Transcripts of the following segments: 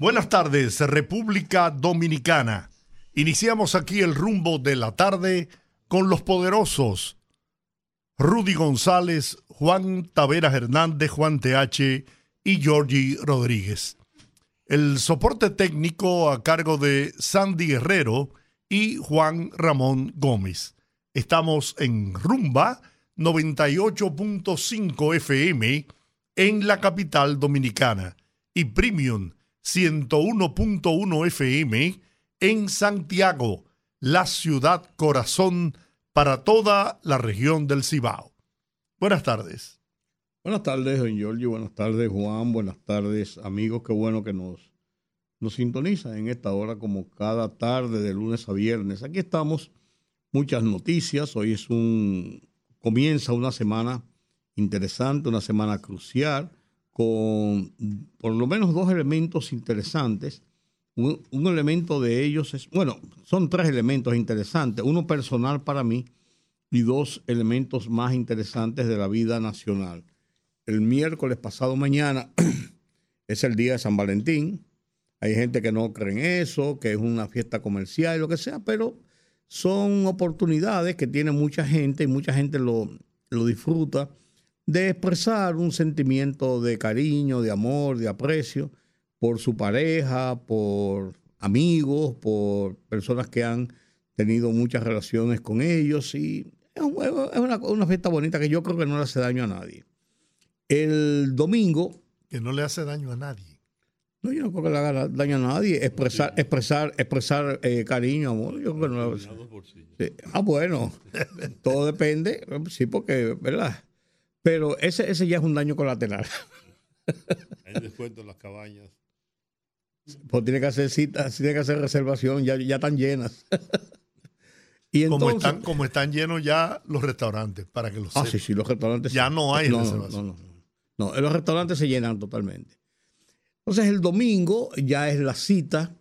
Buenas tardes, República Dominicana. Iniciamos aquí el rumbo de la tarde con los poderosos Rudy González, Juan Taveras Hernández, Juan TH y Georgie Rodríguez. El soporte técnico a cargo de Sandy Guerrero y Juan Ramón Gómez. Estamos en Rumba 98.5 FM en la capital dominicana y Premium 101.1 FM en Santiago, la ciudad corazón para toda la región del Cibao. Buenas tardes. Buenas tardes, don Giorgio. Buenas tardes, Juan. Buenas tardes, amigos. Qué bueno que nos, nos sintonizan en esta hora, como cada tarde, de lunes a viernes. Aquí estamos, muchas noticias. Hoy es un. Comienza una semana interesante, una semana crucial con por lo menos dos elementos interesantes. Un, elemento de ellos es, bueno, son tres elementos interesantes, uno personal para mí y dos elementos más interesantes de la vida nacional. El miércoles pasado mañana es el día de San Valentín. Hay gente que no cree en eso, que es una fiesta comercial y lo que sea, pero son oportunidades que tiene mucha gente y mucha gente lo, lo disfruta de expresar un sentimiento de cariño, de amor, de aprecio por su pareja, por amigos, por personas que han tenido muchas relaciones con ellos y es, una, fiesta bonita que yo creo que no le hace daño a nadie. El domingo... Que no le hace daño a nadie. No, yo no creo que le haga daño a nadie. Expresar, expresar, expresar eh, cariño, amor. Yo creo que no le... Ah, bueno. Todo depende. Sí, porque, ¿verdad? Pero ese, ese ya es un daño colateral. Hay descuento en las cabañas. Pues tiene que hacer citas, tiene que hacer reservación, ya, ya están llenas. y como, están, como están llenos ya los restaurantes, para que los Ah, sí, sí, los restaurantes. Ya no hay no, reservación. No, no, no, los restaurantes se llenan totalmente. Entonces el domingo ya es la cita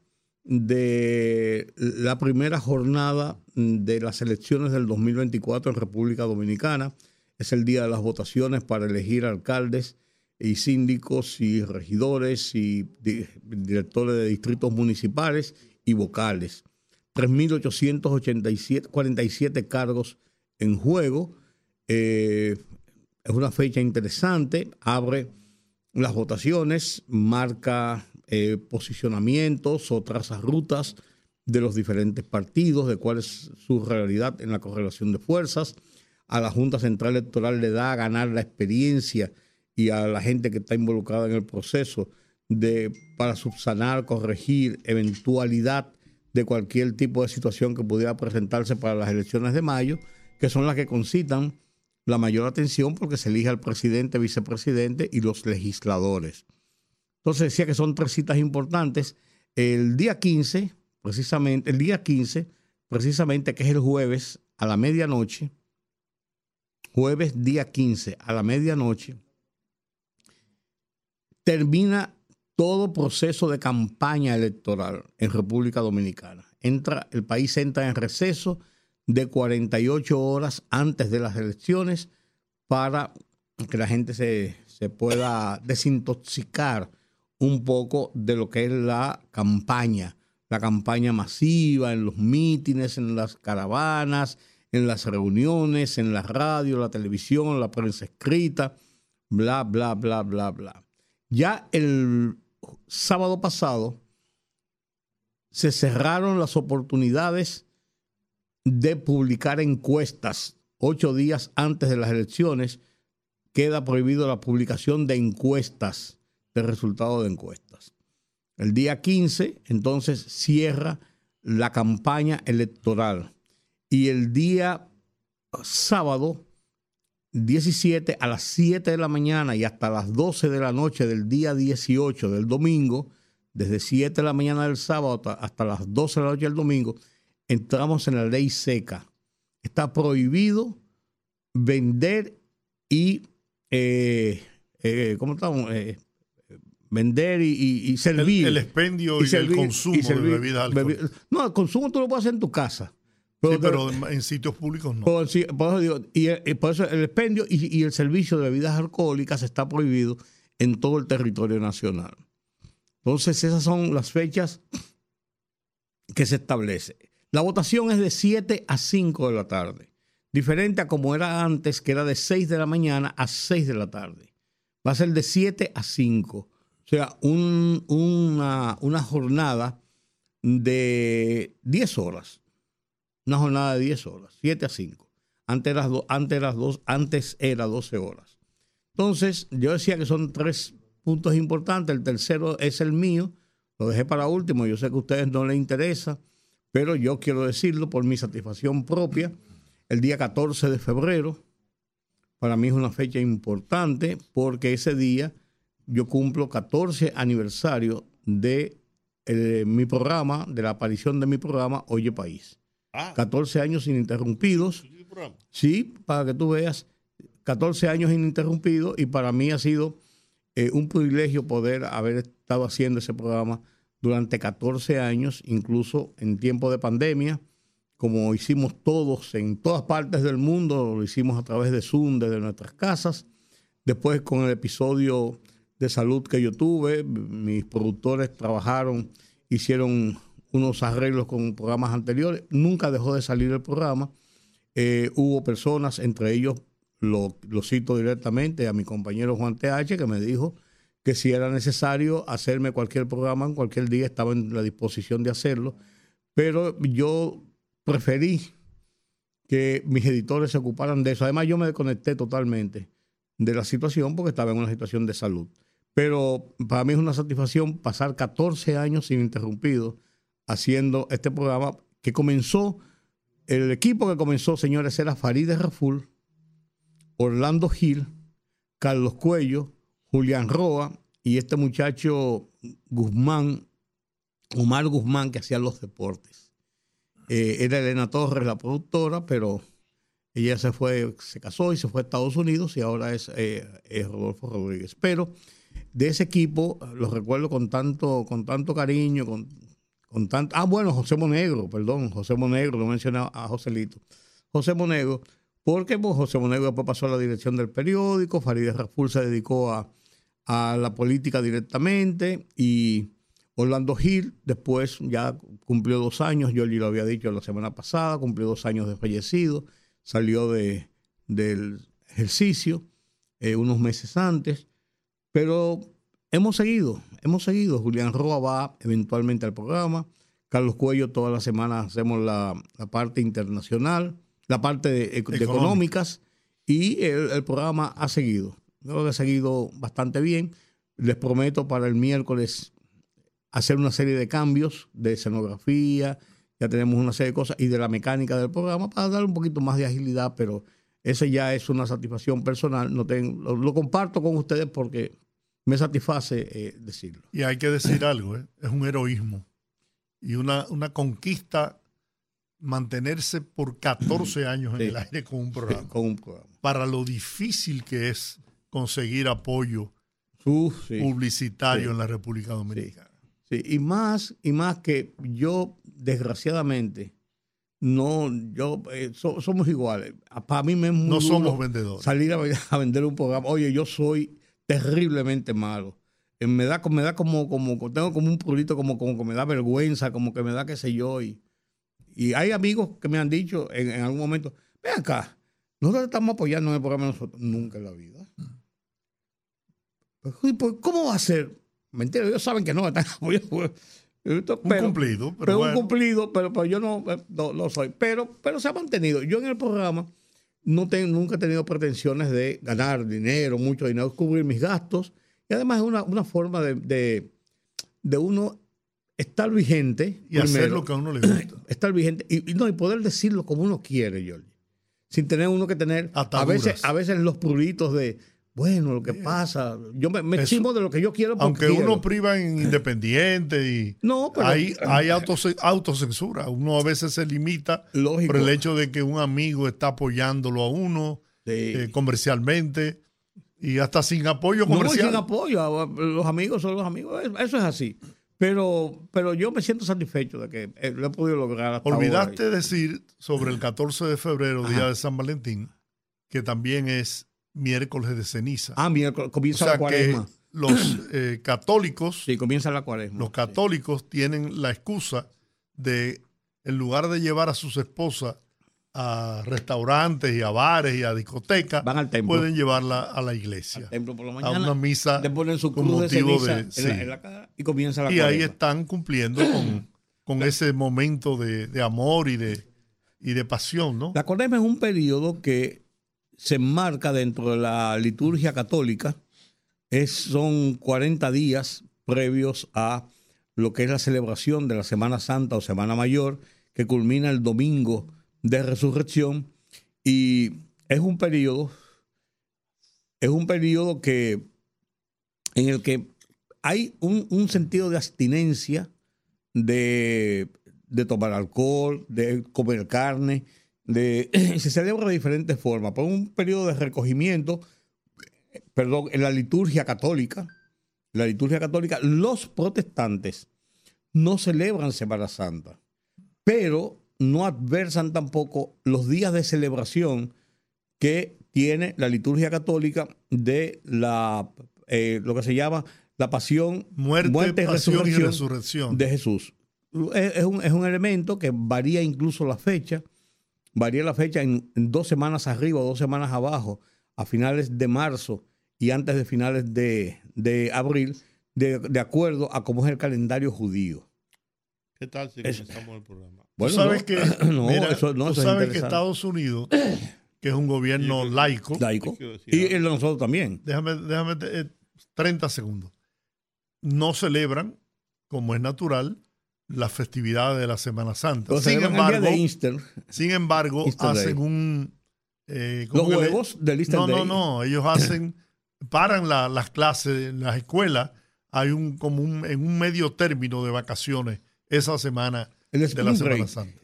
de la primera jornada de las elecciones del 2024 en República Dominicana es el día de las votaciones para elegir alcaldes y síndicos y regidores y directores de distritos municipales y vocales. 3.847 cargos en juego. Eh, es una fecha interesante, abre las votaciones, marca eh, posicionamientos o traza rutas de los diferentes partidos, de cuál es su realidad en la correlación de fuerzas a la Junta Central Electoral le da a ganar la experiencia y a la gente que está involucrada en el proceso de, para subsanar, corregir eventualidad de cualquier tipo de situación que pudiera presentarse para las elecciones de mayo, que son las que concitan la mayor atención porque se elige al presidente, vicepresidente y los legisladores. Entonces decía que son tres citas importantes. El día 15, precisamente, el día 15, precisamente que es el jueves a la medianoche, jueves día 15 a la medianoche, termina todo proceso de campaña electoral en República Dominicana. Entra, el país entra en receso de 48 horas antes de las elecciones para que la gente se, se pueda desintoxicar un poco de lo que es la campaña, la campaña masiva en los mítines, en las caravanas, en las reuniones, en la radio, la televisión, la prensa escrita, bla, bla, bla, bla, bla. Ya el sábado pasado se cerraron las oportunidades de publicar encuestas. Ocho días antes de las elecciones queda prohibido la publicación de encuestas, de resultados de encuestas. El día 15, entonces, cierra la campaña electoral y el día sábado 17 a las 7 de la mañana y hasta las 12 de la noche del día 18 del domingo desde 7 de la mañana del sábado hasta las 12 de la noche del domingo, entramos en la ley seca. Está prohibido vender y, eh, eh, ¿cómo estamos? Eh, vender y, servir. El, expendio y, el consumo de bebidas alcohólicas. no, el consumo tú lo puedes hacer en tu casa. Pero, pero en sitios públicos no. Por, eso digo, y, por eso el expendio y, el servicio de bebidas alcohólicas está prohibido en todo el territorio nacional. Entonces, esas son las fechas que se establece. La votación es de 7 a 5 de la tarde, diferente a como era antes, que era de 6 de la mañana a 6 de la tarde. Va a ser de 7 a 5. O sea, una, una jornada de 10 horas una jornada de 10 horas, 7 a 5. Antes era, antes, era dos, antes era 12 horas. Entonces, yo decía que son tres puntos importantes. El tercero es el mío. Lo dejé para último. Yo sé que a ustedes no les interesa, pero yo quiero decirlo por mi satisfacción propia. El día 14 de febrero, para mí es una fecha importante porque ese día yo cumplo 14 aniversario de eh, mi programa, de la aparición de mi programa Oye País. 14 ah. años ininterrumpidos. Sí, para que tú veas, 14 años ininterrumpidos y para mí ha sido eh, un privilegio poder haber estado haciendo ese programa durante 14 años, incluso en tiempo de pandemia, como hicimos todos en todas partes del mundo, lo hicimos a través de Zoom desde nuestras casas. Después con el episodio de salud que yo tuve, mis productores trabajaron, hicieron unos arreglos con programas anteriores. Nunca dejó de salir el programa. Eh, hubo personas, entre ellos lo, cito directamente a mi compañero Juan TH, que me dijo que si era necesario hacerme cualquier programa en cualquier día, estaba en la disposición de hacerlo. Pero yo preferí que mis editores se ocuparan de eso. Además, yo me desconecté totalmente de la situación porque estaba en una situación de salud. Pero para mí es una satisfacción pasar 14 años ininterrumpidos haciendo este programa que comenzó, el equipo que comenzó, señores, era Farideh Raful, Orlando Gil, Carlos Cuello, Julián Roa y este muchacho Guzmán, Omar Guzmán, que hacía los deportes. Eh, era Elena Torres, la productora, pero ella se fue, se casó y se fue a Estados Unidos y ahora es, eh, es Rodolfo Rodríguez. Pero de ese equipo, lo recuerdo con tanto, con tanto cariño, con ah, bueno, José Monegro, perdón, José Monegro, lo mencioné a Joselito. José Monegro, porque pues, José Monegro después pasó a la dirección del periódico, Farideh Raful se dedicó a, la política directamente y Orlando Gil después ya cumplió dos años, yo lo había dicho la semana pasada, cumplió dos años de fallecido, salió de, del ejercicio eh, unos meses antes, pero Hemos seguido, hemos seguido. Julián Roa va eventualmente al programa. Carlos Cuello, todas las semanas hacemos la, parte internacional, la parte de, económicas y el, programa ha seguido. Creo que ha seguido bastante bien. Les prometo para el miércoles hacer una serie de cambios de escenografía, ya tenemos una serie de cosas y de la mecánica del programa para dar un poquito más de agilidad, pero ese ya es una satisfacción personal. No tengo, lo comparto con ustedes porque me satisface eh, decirlo. Y hay que decir algo, ¿eh? es un heroísmo y una, una conquista mantenerse por 14 años en el aire con un, programa, con un programa. Para lo difícil que es conseguir apoyo publicitario en la República Dominicana. Sí, y más, y más que yo, desgraciadamente, no, yo, eh, somos iguales. Para mí me es No somos vendedores. Salir a, vender un programa. Oye, yo soy terriblemente malo. Eh, me da, me da como, como, tengo como un purito, como, como que me da vergüenza, como que me da qué sé yo. Y, y hay amigos que me han dicho en, algún momento, ven acá, nosotros estamos apoyando en el programa nosotros. Nunca en la vida. Pues, pues, ¿Cómo va a ser? Mentira, ellos saben que no están apoyando. un cumplido, pero, un cumplido, pero, pero yo no, no, soy. Pero, pero se ha mantenido. Yo en el programa no nunca he tenido pretensiones de ganar dinero, mucho dinero, cubrir mis gastos. Y además es una, forma de, de, uno estar vigente. Y hacer lo que a uno le gusta. Estar vigente y, no, y poder decirlo como uno quiere, Jorge. Sin tener uno que tener a veces, a veces los puritos de bueno, lo que pasa, yo me, me de lo que yo quiero. porque Aunque quiero. uno priva en independiente y No, pero- hay, hay autoce- autocensura. Uno a veces se limita Lógico. por el hecho de que un amigo está apoyándolo a uno Sí. eh, comercialmente y hasta sin apoyo No, comercial. sin apoyo, los amigos son los amigos, eso- es así. Pero, pero yo me siento satisfecho de que eh, lo he podido lograr hasta Olvidaste ahora. decir sobre el 14 de febrero, día de San Valentín, que también es miércoles de ceniza. Ah, o comienza sea la que cuaresma. los eh, católicos, Sí, comienza la cuaresma. los sí. católicos tienen la excusa de, en lugar de llevar a sus esposas a restaurantes y a bares y a discotecas, Van al templo. pueden llevarla a la iglesia, Al templo por la a mañana. una misa le ponen su con cruz motivo ceniza de- en, sí. la, en la cara y comienza la y ahí están cumpliendo con, con ese momento de, de amor y de, y de pasión, ¿no? La cuaresma es un periodo que se enmarca dentro de la liturgia católica. Es, son 40 días previos a lo que es la celebración de la Semana Santa o Semana Mayor, que culmina el domingo de resurrección. Y es un periodo, es un periodo que, en el que hay un, un sentido de abstinencia de, de tomar alcohol, de comer carne, de, se celebra de diferentes formas. Por un periodo de recogimiento, perdón, en la liturgia católica, la liturgia católica, los protestantes no celebran Semana Santa, pero no adversan tampoco los días de celebración que tiene la liturgia católica de la eh, lo que se llama la pasión, Muerte, y pasión y resurrección. de Jesús. Es, es un, es un elemento que varía incluso la fecha, varía la fecha en, en dos semanas arriba o dos semanas abajo, a finales de marzo y antes de finales de, de abril, de, de acuerdo a cómo es el calendario judío. ¿Qué tal si Eso. comenzamos el programa? Tú sabes no, que, no, mira, eso, no, tú eso es sabes que interesante. Estados Unidos, que es un gobierno Sí, laico, laico, y el de nosotros también. déjame, déjame eh, 30 segundos, no celebran, como es natural, las festividades de la Semana Santa. Los Sin embargo, Easter, sin embargo Easter hacen un... eh, los ¿cómo que le- huevos del Easter No, no, Day. no, ellos hacen, paran la- las clases en las escuelas, hay un como un, en un medio término de vacaciones esa semana El de la Semana Break. Santa.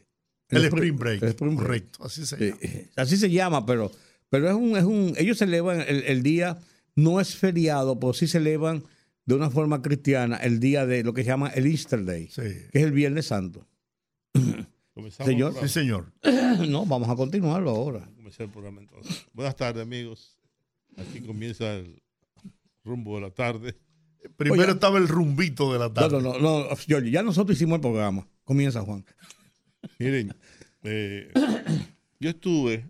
El El, spring- Break, el spring break. correcto, así se llama. así se llama, pero, pero es un, es un, ellos celebran el, el día, no es feriado, pero sí celebran de una forma cristiana el día de lo que se llama el Easter Day, Sí. que es el Viernes Santo. Comenzamos Señor. el Sí, señor. No, vamos a continuarlo ahora. Comencé el programa entonces. Buenas tardes, amigos. Aquí comienza el rumbo de la tarde. Primero Oye. estaba el rumbito de la No, tarde. no, no, no, Giorgio, ya nosotros hicimos el programa. Comienza, Juan. Miren, eh, yo estuve,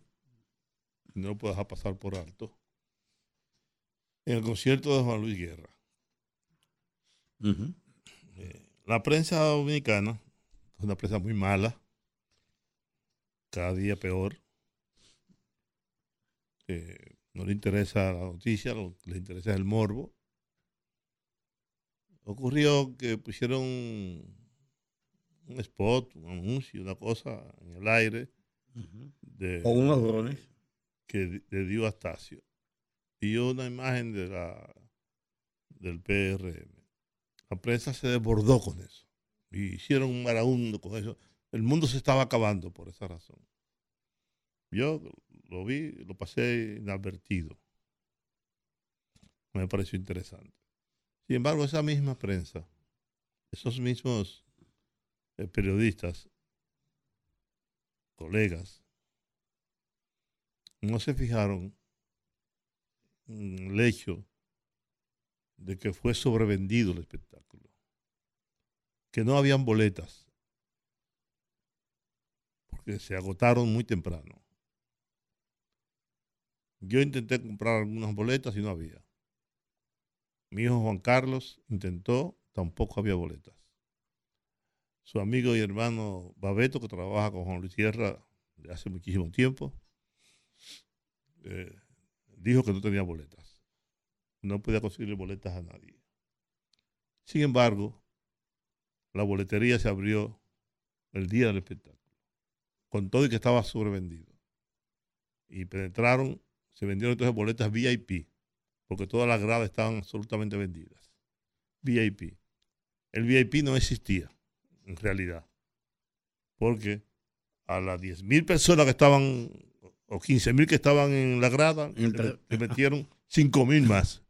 no lo puedo dejar pasar por alto, en el concierto de Juan Luis Guerra. Eh, la prensa dominicana es una prensa muy mala, cada día peor. Eh, no le interesa la noticia, lo que le interesa es el morbo. Ocurrió que pusieron un, spot, un anuncio, una cosa en el aire de, Con unos drones. que le dio Astacio. Y una imagen de la del PRM. La prensa se desbordó con eso. Hicieron un marahundo con eso. El mundo se estaba acabando por esa razón. Yo lo vi, lo pasé inadvertido. Me pareció interesante. Sin embargo, esa misma prensa, esos mismos eh, periodistas, colegas, no se fijaron en el hecho de que fue sobrevendido el espectáculo, que no habían boletas, porque se agotaron muy temprano. Yo intenté comprar algunas boletas y no había. Mi hijo Juan Carlos intentó, tampoco había boletas. Su amigo y hermano Babeto, que trabaja con Juan Luis Sierra de hace muchísimo tiempo, eh, dijo que no tenía boletas. No podía conseguir boletas a nadie. Sin embargo, la boletería se abrió el día del espectáculo, con todo y que estaba sobrevendido. Y penetraron, se vendieron entonces boletas VIP porque todas las gradas estaban absolutamente vendidas. VIP. El VIP no existía, en realidad, porque a las 10.000 personas que estaban, o 15.000 que estaban en la grada, le metieron 5.000 más.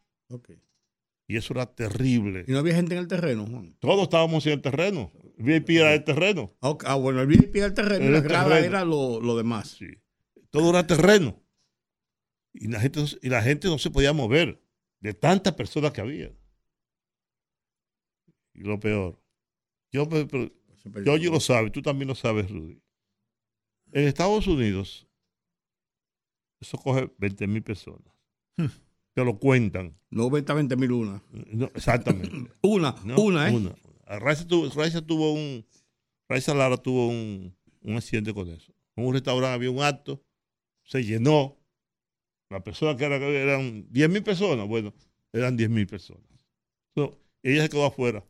Y eso era terrible. ¿Y no había gente en el terreno, Juan? Todos estábamos en el terreno. El VIP era el terreno. Ah. Ah, bueno, el VIP era el terreno Era la el grada terreno. era lo, lo demás. Sí. Todo era terreno. Y la, gente, no se- y la gente no se podía mover de tantas personas que había. Y lo peor. Yo, pero-. Georgie lo sabe, tú también lo sabes, Rudy. En Estados Unidos, eso coge 20 mil personas. Te lo cuentan. No 20 a 20 mil una. No, exactamente. Una, ¿no? una, ¿eh? Una. Raiza tuvo, Raiza tuvo un. Raiza Lara tuvo un, un accidente con eso. En un restaurante había un acto, se llenó. La persona que era, que eran 10 mil personas, bueno, eran 10 mil personas. So, ella se quedó afuera,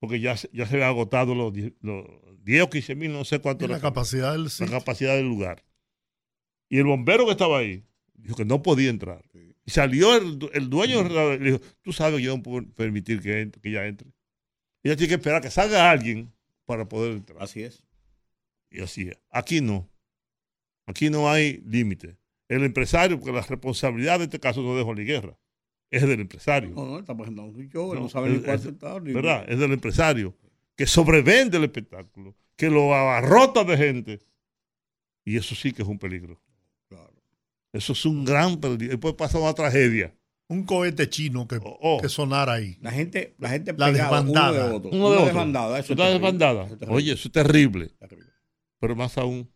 porque ya, se- ya se había agotado los 10, los 10 o 15 mil, no sé cuánto Y la era capacidad del la sitio. capacidad del lugar. Y el bombero que estaba ahí dijo que no podía entrar. Salió el, el dueño del restaurante y le dijo, tú sabes que yo no puedo permitir que, entre, que ella entre. Ella tiene que esperar que salga alguien para poder entrar. Así es. Y así es. Aquí no. Aquí no hay límite. El empresario, porque la responsabilidad de este caso no es de Luis Guerra, es del empresario. No, no, está presentando su show, no, No, sabe ni cuánto es- está. ni- ¿Verdad? Es del empresario que sobrevende el espectáculo, que lo abarrota de gente. Y eso sí que es un peligro. Eso es un gran peligro. Después pasa una tragedia. Un cohete chino que, Oh, oh. que sonara ahí. La gente, la gente La pegada desbandada. uno de otro. Uno de Una otro. desbandada, eso Una desbandada. Eso es terrible. Oye, eso es terrible. Terrible. Pero más aún,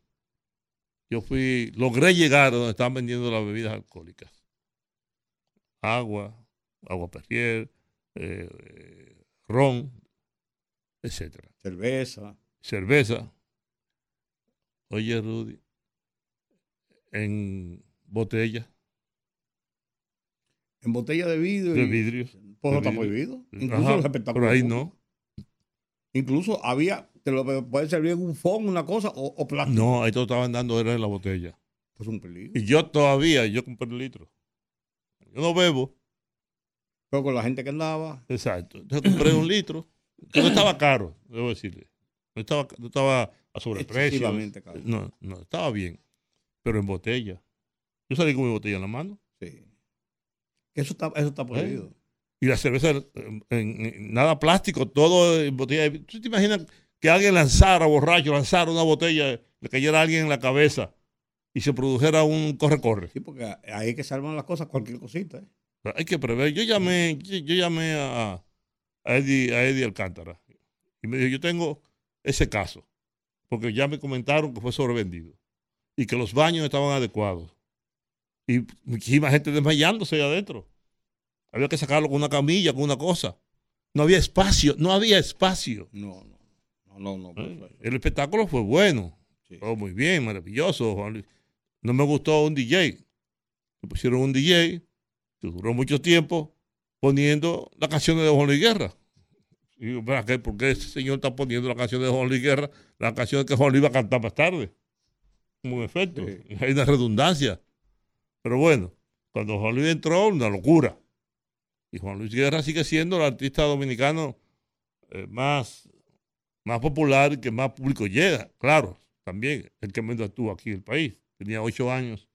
yo fui, logré llegar a donde estaban vendiendo las bebidas alcohólicas. Agua, agua Perrier, eh, eh, ron, etcétera. Cerveza. Cerveza. Oye, Rudy, en botella En botella de vidrio. de vidrio. Pues de está prohibido. Incluso Ajá, los espectáculos. Pero ahí no. Incluso había, te lo puede servir en un fondo, una cosa, o, o plástico. No, ahí te lo estaban dando era en la botella. Pues un peligro. Y yo todavía, yo compré el litro. Yo no bebo. Pero con la gente que andaba, Exacto. Entonces compré un litro, que no estaba caro, debo decirle. No estaba, no estaba a sobreprecio. No, no, estaba bien. Pero en botella. Yo salí con mi botella en la mano. Sí. Eso está, eso está prohibido. Y la cerveza, en, nada plástico, todo en botella. de- ¿Tú te imaginas que alguien lanzara, borracho, lanzara una botella, le cayera a alguien en la cabeza y se produjera un corre-corre? Sí, porque ahí es que salvan las cosas, cualquier cosita. ¿eh? Hay que prever. Yo llamé, yo, yo llamé a, a, Eddie, a Eddie Alcántara y me dijo, yo tengo ese caso, porque ya me comentaron que fue sobrevendido y que los baños estaban adecuados. Y muchísima gente desmayándose ahí adentro. Había que sacarlo con una camilla, con una cosa. No había espacio, no había espacio. No, no. No, no, no. pues, ¿eh? El espectáculo fue bueno, sí. todo muy bien, maravilloso. Juan Luis. No me gustó un DJ. Me pusieron un DJ que duró mucho tiempo poniendo las canciones de Juan Luis Guerra. Y "Ven acá, ¿por qué ese señor está poniendo las canciones de Juan Luis Guerra? Las canciones que Juan Luis iba a cantar más tarde. Como un efecto. Sí. Hay una redundancia. Pero bueno, cuando Juan Luis entró, una locura. Y Juan Luis Guerra sigue siendo el artista dominicano eh, más, más popular y que más público llega. Claro, también el que menos actúa aquí en el país. Tenía ocho años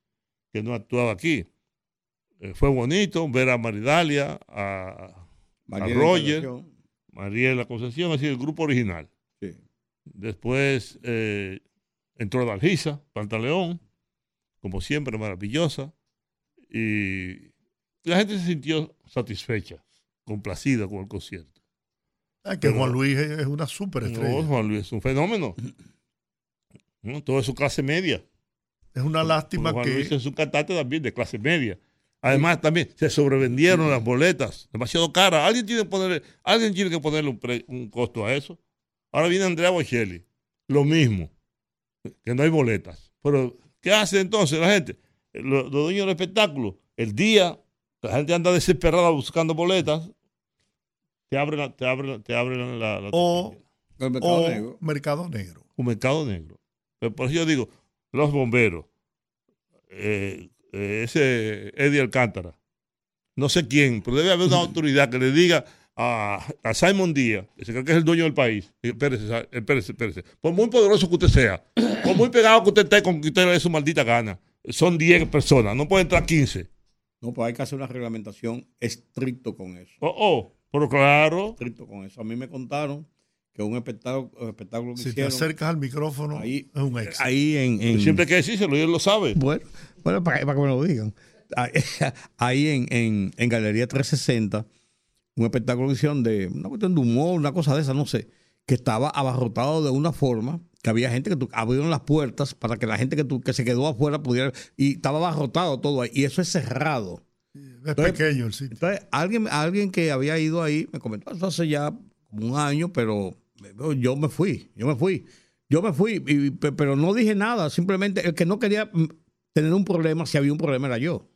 que no actuaba aquí. Eh, fue bonito ver a Maridalia, a María a Roger. Encarnación, Mariela Concepción, así el grupo original. Sí. Después eh, entró Dalgisa, Pantaleón, como siempre, maravillosa. Y la gente se sintió satisfecha, complacida con el concierto. Ah, que Pero- Juan Luis es una superestrella. No, Juan Luis es un fenómeno. ¿No? Todo es su clase media. es una lástima Juan que Luis es un cantante también de clase media. Además, también se sobrevendieron las boletas, demasiado caras. Alguien tiene que ponerle, alguien tiene que ponerle un, pre- un costo a eso. Ahora viene Andrea Bocelli, lo mismo, que no hay boletas. Pero, ¿qué hace entonces la gente? Los, los dueños del espectáculo, el día, la gente anda desesperada buscando boletas, te abren, la- te abren, te abren la, la O-. El mercado o negro. Mercado Negro. un mercado negro. Pero por eso yo digo, los bomberos, eh, eh, ese Eddie Alcántara, no sé quién, pero debe haber una autoridad que le diga a, a Simon Díaz, que se cree que es el dueño del país, espérese, espérese, espérese, por muy poderoso que usted sea, por muy pegado que usted esté con que usted le dé su maldita gana, son 10 personas, no pueden entrar 15. No, pues hay que hacer una reglamentación estricto con eso. Oh, oh, pero claro, Estricto con eso. A mí me contaron que un espectáculo, un espectáculo que Si te hicieron acercas al micrófono, ahí, es un éxito. ahí en, en- siempre hay que decírselo, y él lo sabe. Bueno, bueno para, para que me lo digan. Ahí, ahí en, en, en Galería 360, un espectáculo que hicieron de una cuestión de humor, una cosa de esa, no sé, que estaba abarrotado de una forma que había gente que tú, abrieron las puertas para que la gente que, tú, que se quedó afuera pudiera, y estaba abarrotado todo ahí, y eso es cerrado. Es pequeño el sitio. Entonces, alguien, alguien que había ido ahí me comentó eso hace ya como un año, pero yo me fui, yo me fui. Yo me fui, y- pe- pero no dije nada. Simplemente el que no quería mm, tener un problema, si había un problema era yo.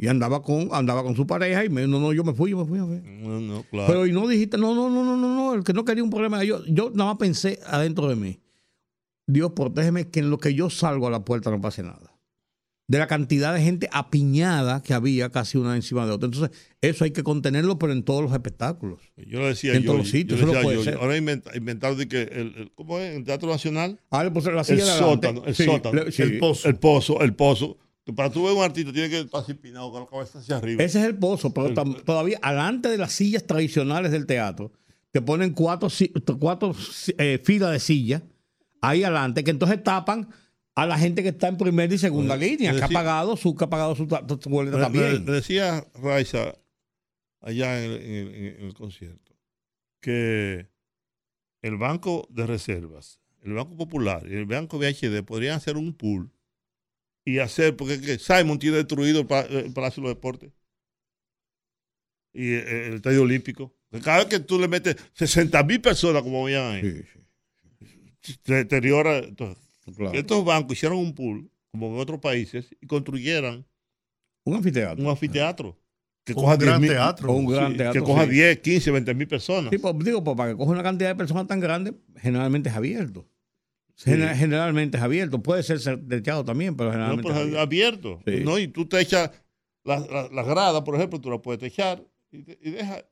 Y andaba con, andaba con su pareja y me no, no, yo me fui, yo me fui. yo me fui. No, no, claro. Pero y no dijiste, no, no, no, no, no, no, el que no quería un problema yo. Yo nada más pensé adentro de mí. Dios, protégeme que en lo que yo salgo a la puerta no pase nada. De la cantidad de gente apiñada que había casi una encima de otra. Entonces, eso hay que contenerlo, pero en todos los espectáculos. yo le decía en yo, todos los sitios, yo eso le no decía puede yo, ser. ahora inventa- inventaron de que el, el- ¿cómo es? El Teatro Nacional, Ah, el de sótano, el Sí, sótano, sí. El pozo. el pozo, el pozo. Para tú ver un artista tiene que estar así pinado con la cabeza hacia arriba. Ese es el pozo, pero tam- todavía alante de las sillas tradicionales del teatro, te ponen cuatro, si- cuatro eh, filas de sillas ahí adelante, que entonces tapan a la gente que está en primera y segunda Pues, línea, que ha pagado su, que ha pagado su, ta- su boleta Me- me- también. decía Raiza allá en, el- en el- en el concierto que el Banco de Reservas, el Banco Popular y el Banco VHD podrían hacer un pool y hacer, porque es que Simon tiene destruido el, pa- el Palacio de los Deportes y el, el Estadio Olímpico. Cada vez que tú le metes 60 mil personas, como veían ahí, Sí, sí, se deteriora. Entonces, claro. estos bancos hicieron un pool, como en otros países, y construyeran Un anfiteatro. un anfiteatro. Que Un coja gran 10.000 teatro. O un gran Sí, teatro. que coja sí. 10, 15, 20 mil personas. Sí, pues, digo, pues, para que coja una cantidad de personas tan grande, generalmente es abierto. Gener- Generalmente es abierto. Puede ser techado también, pero no, generalmente pero es es abierto. abierto. Sí. ¿no? Y tú te echas las la, la gradas, por ejemplo, tú la puedes techar y, te- y deja.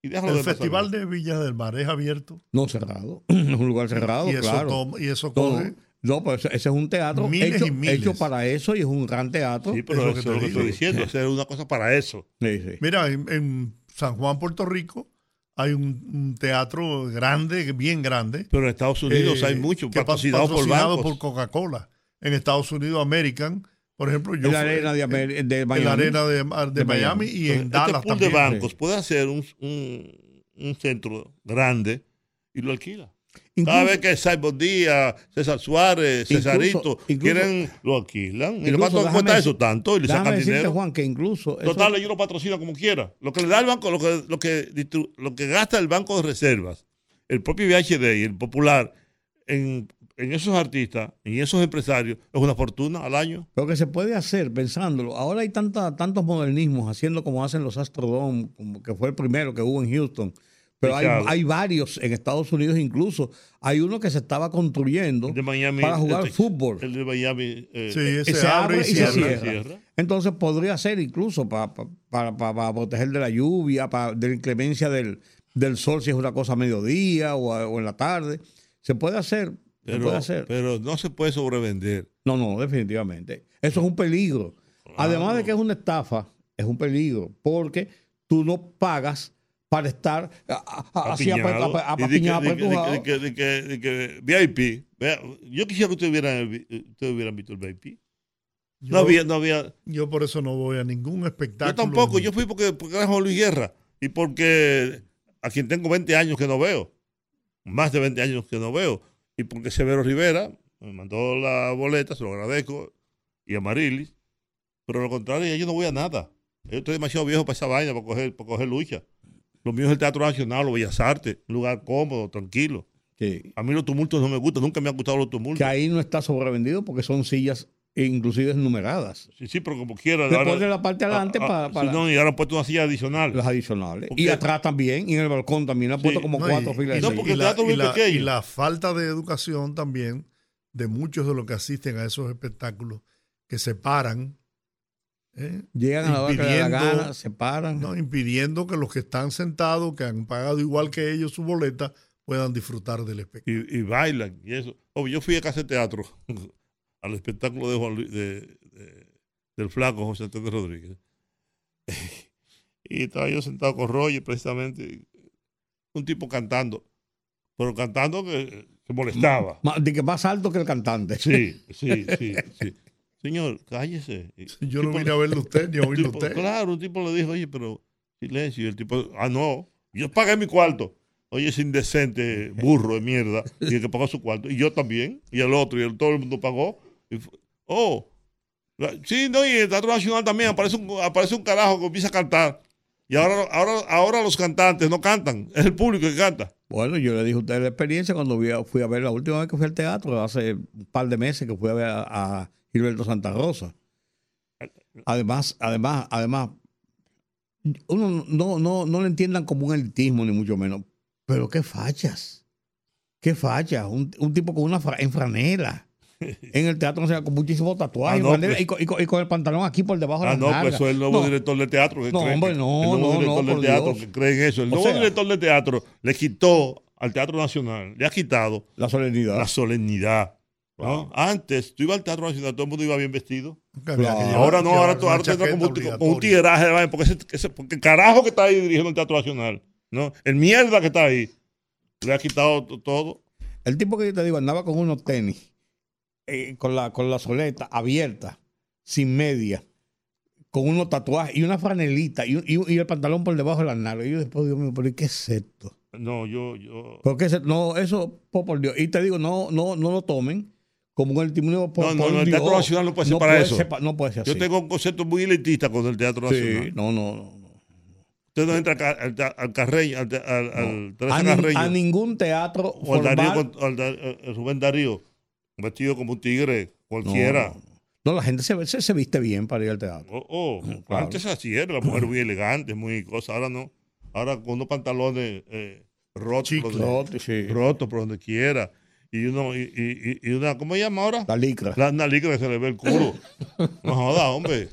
Y El de Festival de Villa del Mar es abierto. No cerrado. es un lugar cerrado, y, eso claro. toma- y eso Todo. coge. No, pues ese es un teatro Miles hecho, y miles. hecho para eso y es un gran teatro. Sí, pero es lo eso que es lo te que estoy diciendo. Hacer una cosa para eso. Sí, sí. Mira, en, en San Juan, Puerto Rico, hay un, un teatro grande, bien grande. Pero en Estados Unidos eh, hay mucho que pa- patrocinado por patrocinado bancos. por Coca-Cola. En Estados Unidos, American, por ejemplo, yo En la arena de, Amer- de Miami. en la arena de, de De Miami, Miami. y en este Dallas pool también. de bancos puede hacer un, un, un centro grande y lo alquila. Cada vez que Simon Díaz, César Suárez, Cesarito quieren, lo alquilan. ¿Y incluso cuánto déjame decir- eso? Tanto. Y le sacan decirte, dinero. Juan, que incluso. Total, ellos lo patrocinan como quiera. Lo que le da el banco, lo que, lo que, lo que gasta el Banco de Reservas, el propio VHD y el Popular en, en esos artistas, en esos empresarios, es una fortuna al año. Lo que se puede hacer, pensándolo, ahora hay tanta, tantos modernismos haciendo como hacen los Astrodome, como que fue el primero que hubo en Houston. Pero hay, varios en Estados Unidos incluso. Hay uno que se estaba construyendo El de Miami. para jugar el- fútbol. El de Miami. eh, Sí, ese se abre y abre y cierra. se cierra. Entonces podría ser incluso para, para, para- para proteger de la lluvia, para, de la inclemencia del, del sol si es una cosa a mediodía o, a- o en la tarde. Se puede hacer. se Pero, puede hacer. pero no se puede sobrevender. No, no, definitivamente. Eso es un peligro. Además de que es una estafa, es un peligro, porque tú no pagas para estar así Apiñado. apa- apa- Y di que- VIP. Vea, Yo quisiera que ustedes hubieran, ustedes hubieran visto el VIP. Yo, No había, no había. yo por eso no voy a ningún espectáculo. Yo tampoco. Yo fui porque, porque era Juan Luis Guerra. Y porque a quien tengo 20 años que no veo. Más de 20 años que no veo. Y porque Severo Rivera me mandó la boleta, se lo agradezco. Y a Marilis. Pero lo contrario, yo no voy a nada. Yo estoy demasiado viejo para esa vaina, para coger, para coger lucha. Lo mío es el Teatro Nacional, los Bellas Artes, un lugar cómodo, tranquilo. Sí. A mí los tumultos no me gustan, nunca me han gustado los tumultos. Que ahí no está sobrevendido porque son sillas inclusive numeradas. Sí, sí, pero como quiera. Le ahora- ponen la parte adelante ah, ah, para, sí, para no, y ahora han puesto una silla adicional. las adicionales. Porque- Y atrás también, y en el balcón también. Han puesto Sí. como No, cuatro y- filas y- de No, porque y el la- es muy pequeño. Y la falta de educación también de muchos de los que asisten a esos espectáculos que se paran ¿eh? Llegan a la hora que les da la Impidiendo- gana, se paran. No, impidiendo que los que están sentados, que han pagado igual que ellos su boleta, puedan disfrutar del espectáculo. y, y bailan y eso. Oh, yo fui a casa de teatro al espectáculo de Juan Luis- de- de- del flaco José Antonio Rodríguez. y estaba yo sentado con Roger, precisamente, un tipo cantando, pero cantando que, que molestaba. De que más alto que el cantante. Sí, sí, sí, sí. Señor, cállese. Yo no vine a verlo a usted ni a oírlo tipo- usted. Claro, un tipo le dijo, oye, pero silencio. Y el tipo, ah, no, yo pagué mi cuarto. Oye, ese indecente burro de mierda, y el que pagó su cuarto. Y yo también, y el otro, y el, todo el mundo pagó. Y oh, la- sí, no, y el Teatro Nacional también aparece un, aparece un carajo que empieza a cantar. Y ahora, ahora, ahora los cantantes no cantan, es el público que canta. Bueno, yo le dije a usted la experiencia cuando a- fui a ver la última vez que fui al teatro, hace un par de meses que fui a ver a, a Gilberto Santa Rosa. Además, además, además, uno no, no, no le entiendan como un elitismo, ni mucho menos. Pero qué fachas. Qué fachas. Un, un tipo con una fra- en franela. En el teatro con muchísimos tatuajes Ah, no, franela, pues. y, con, y con- y con el pantalón aquí por debajo de Ah, la no, pues eso es el nuevo director de teatro. Que No, cree hombre, no, el nuevo no, director no, de teatro Dios. que cree en eso. El O nuevo sea- director de teatro le quitó al Teatro Nacional, le ha quitado La solemnidad. la solemnidad. ¿No? Antes, tú ibas al Teatro Nacional, todo el mundo iba bien vestido. Claro. ahora no, ahora ahora chaqueta como un, un vaina, porque, ese, ese- porque el carajo que está ahí dirigiendo el Teatro Nacional, ¿no? El mierda que está ahí, le ha quitado to- todo. El tipo que yo te digo andaba con unos tenis, eh, con, la, con la soleta abierta, sin media, con unos tatuajes y una franelita y, y el pantalón por debajo de las nalgas. Y yo después, Dios mío, pero ¿y ¿qué es esto? No, yo, yo. ¿Por qué es esto? No, eso, por, por Dios. Y te digo, no, no, no lo tomen como un elitismo. Por, No, no, por no, el. Teatro Nacional no puede ser para eso. ser no puede ser así. Yo tengo un concepto muy elitista con el Teatro Sí, Nacional. no, no, no. no. Usted no entra al, al, al Carreño, al, al, al Teresa A, nin- Carreño. a ningún teatro o al Darío, formal. con- al al Rubén Darío, vestido como un tigre, cualquiera. No, no, la gente se, se, se viste bien para ir al teatro. Oh, oh, claro. Antes así era, la mujer muy elegante, muy cosa. Ahora no. Ahora con unos pantalones eh, rotos, No, sí. rotos por donde quiera. Y, uno, y, y- y- y una, ¿cómo se llama ahora? La licra. La, una licra que se le ve el culo. No joda, hombre.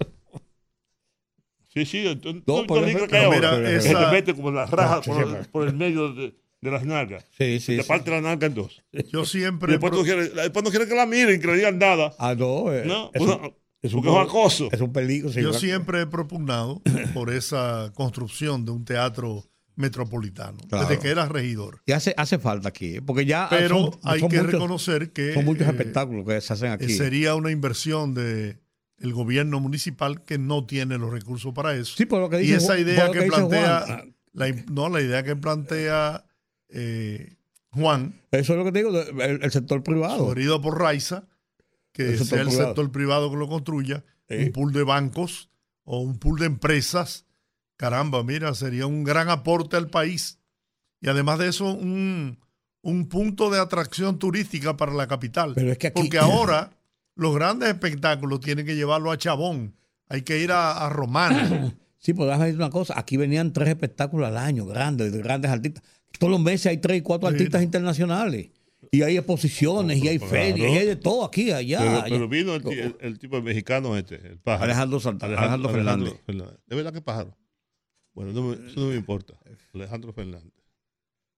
Sí, sí, entonces, No, no, pero- licra que hay ahora. Esa- se le mete como en las rajas No, por, por el medio de, de las nalgas. Sí, sí. Te sí. parte la nalga en dos. Yo siempre. después, tú quieres, después no quieres que la miren, que le digan nada. Ah, no. eh, No, es, Una- un, es un- porque es un acoso. es un peligro. sí, Yo siempre he propugnado por esa construcción de un teatro metropolitano, Claro. desde que era regidor. Y hace, hace falta aquí, ¿eh? porque ya Pero son, hay son que muchos, reconocer que son muchos eh, espectáculos que se hacen eh, aquí. sería una inversión de el gobierno municipal que no tiene los recursos para eso. Sí, por lo que y dice esa Juan- idea que dice plantea, Juan, la, no, la idea que plantea eh, Juan, eso es lo que te digo, el, el sector privado. sugerido por Raiza, que El sea el privado. sector privado que lo construya, Sí. un pool de bancos o un pool de empresas. Caramba, mira, sería un gran aporte al país. Y además de eso, un, un punto de atracción turística para la capital. Pero es que aquí- Porque ahora los grandes espectáculos tienen que llevarlo a Chabón. Hay que ir a, a Romana. Sí, pues déjame decir una cosa. Aquí venían tres espectáculos al año, grandes, de grandes artistas. Todos los meses hay tres y cuatro Sí, artistas no. internacionales. Y hay exposiciones, y hay Claro. ferias, y hay de todo aquí, allá. pero, allá. pero vino el, ti- el- el tipo mexicano este, el pájaro. Alejandro Santa- Alejandro Fernández. Fernández. ¿De verdad que pájaro? Bueno, no me- eso no me importa. Alejandro Fernández.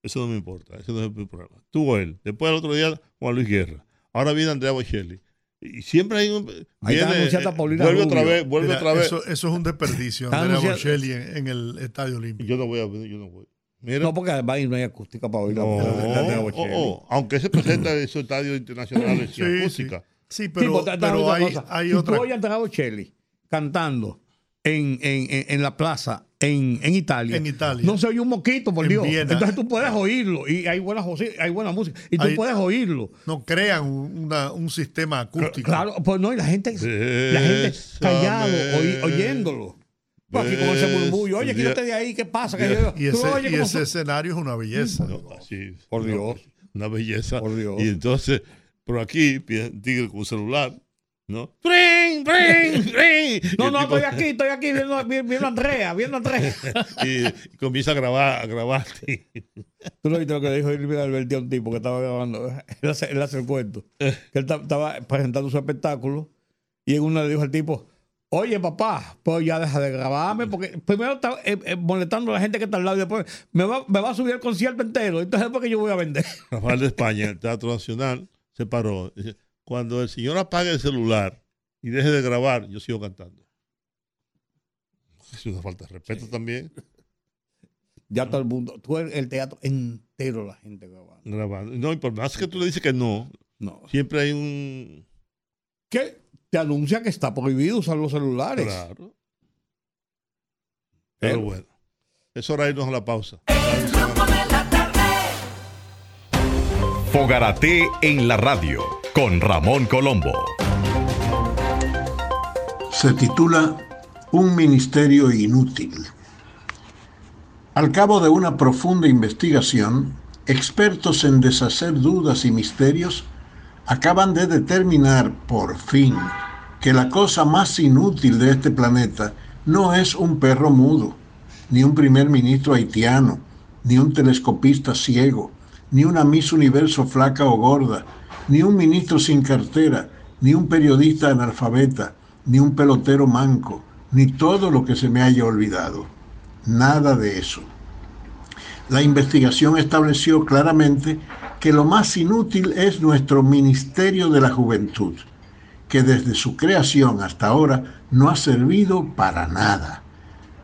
Eso no me importa. Eso no es mi problema. Tuvo él. Después el otro día, Juan Luis Guerra. Ahora viene Andrea Bocelli. Y siempre hay un. Ahí está eh, Paulina vuelve otra vez, vuelve Mira, otra vez. Eso, eso es un desperdicio, Andrea Bocelli en, en el Estadio Olímpico. Yo no voy a venir, yo no voy. Mira. No, porque además no hay acústica para oír No, la- la- oh, Bocelli. oh, aunque se presenta en esos estadios internacionales Sí, sin acústica. Sí, Sí, pero, está- pero hay, hay si otra. tú oyes a Andrea Bocelli cantando en, en, en, en la plaza en, en Italia, En Italia. no se oye un moquito, por En Dios. Viena. Entonces tú puedes oírlo y hay buena, hay buena música y tú Hay- puedes oírlo. No crean un, una- un sistema acústico. Claro, pues no, y la gente, la gente callado, oí- oyéndolo. Pues aquí con ese murmullo, oye, quítate de ahí, ¿qué pasa? Que yo- Y tú ese, y ese escenario es una belleza. No, así, Por una- Dios. Una belleza. Por Dios. Y entonces, por aquí, tigre con un celular, ¿no? Y No, no, tipo- estoy aquí, estoy aquí viendo, vi- viendo a Andrea, viendo a Andrea. Y, y comienza a grabar, a grabar. Tú lo viste lo que dijo Irving Alberti a un tipo que estaba grabando. Él hace, él hace el cuento. Que él ta- estaba presentando su espectáculo y en una le dijo al tipo: Oye, papá, pues ya deja de grabarme, porque primero está eh, eh, molestando a la gente que está al lado y después me va, me va a subir el concierto entero. Entonces, ¿por qué yo voy a vender? Rafael de España, el Teatro Nacional, se paró. Dice, cuando el señor apague el celular y deje de grabar, yo sigo cantando. Es una falta de respeto también. Ya todo el mundo, tú el, el teatro entero la gente grabando. Grabando. No, y por más que tú le dices que no, No. siempre hay un. ¿Qué? Te anuncia que está prohibido usar los celulares. Claro. Pero bueno, es hora de irnos a la pausa. Fogarate en la radio con Ramón Colombo. Se titula Un ministerio inútil. Al cabo de una profunda investigación, expertos en deshacer dudas y misterios acaban de determinar por fin que la cosa más inútil de este planeta no es un perro mudo, ni un primer ministro haitiano, ni un telescopista ciego, ni una Miss Universo flaca o gorda, ni un ministro sin cartera, ni un periodista analfabeta, ni un pelotero manco, ni todo lo que se me haya olvidado. Nada de eso. La investigación estableció claramente que lo más inútil es nuestro Ministerio de la Juventud, que desde su creación hasta ahora no ha servido para nada.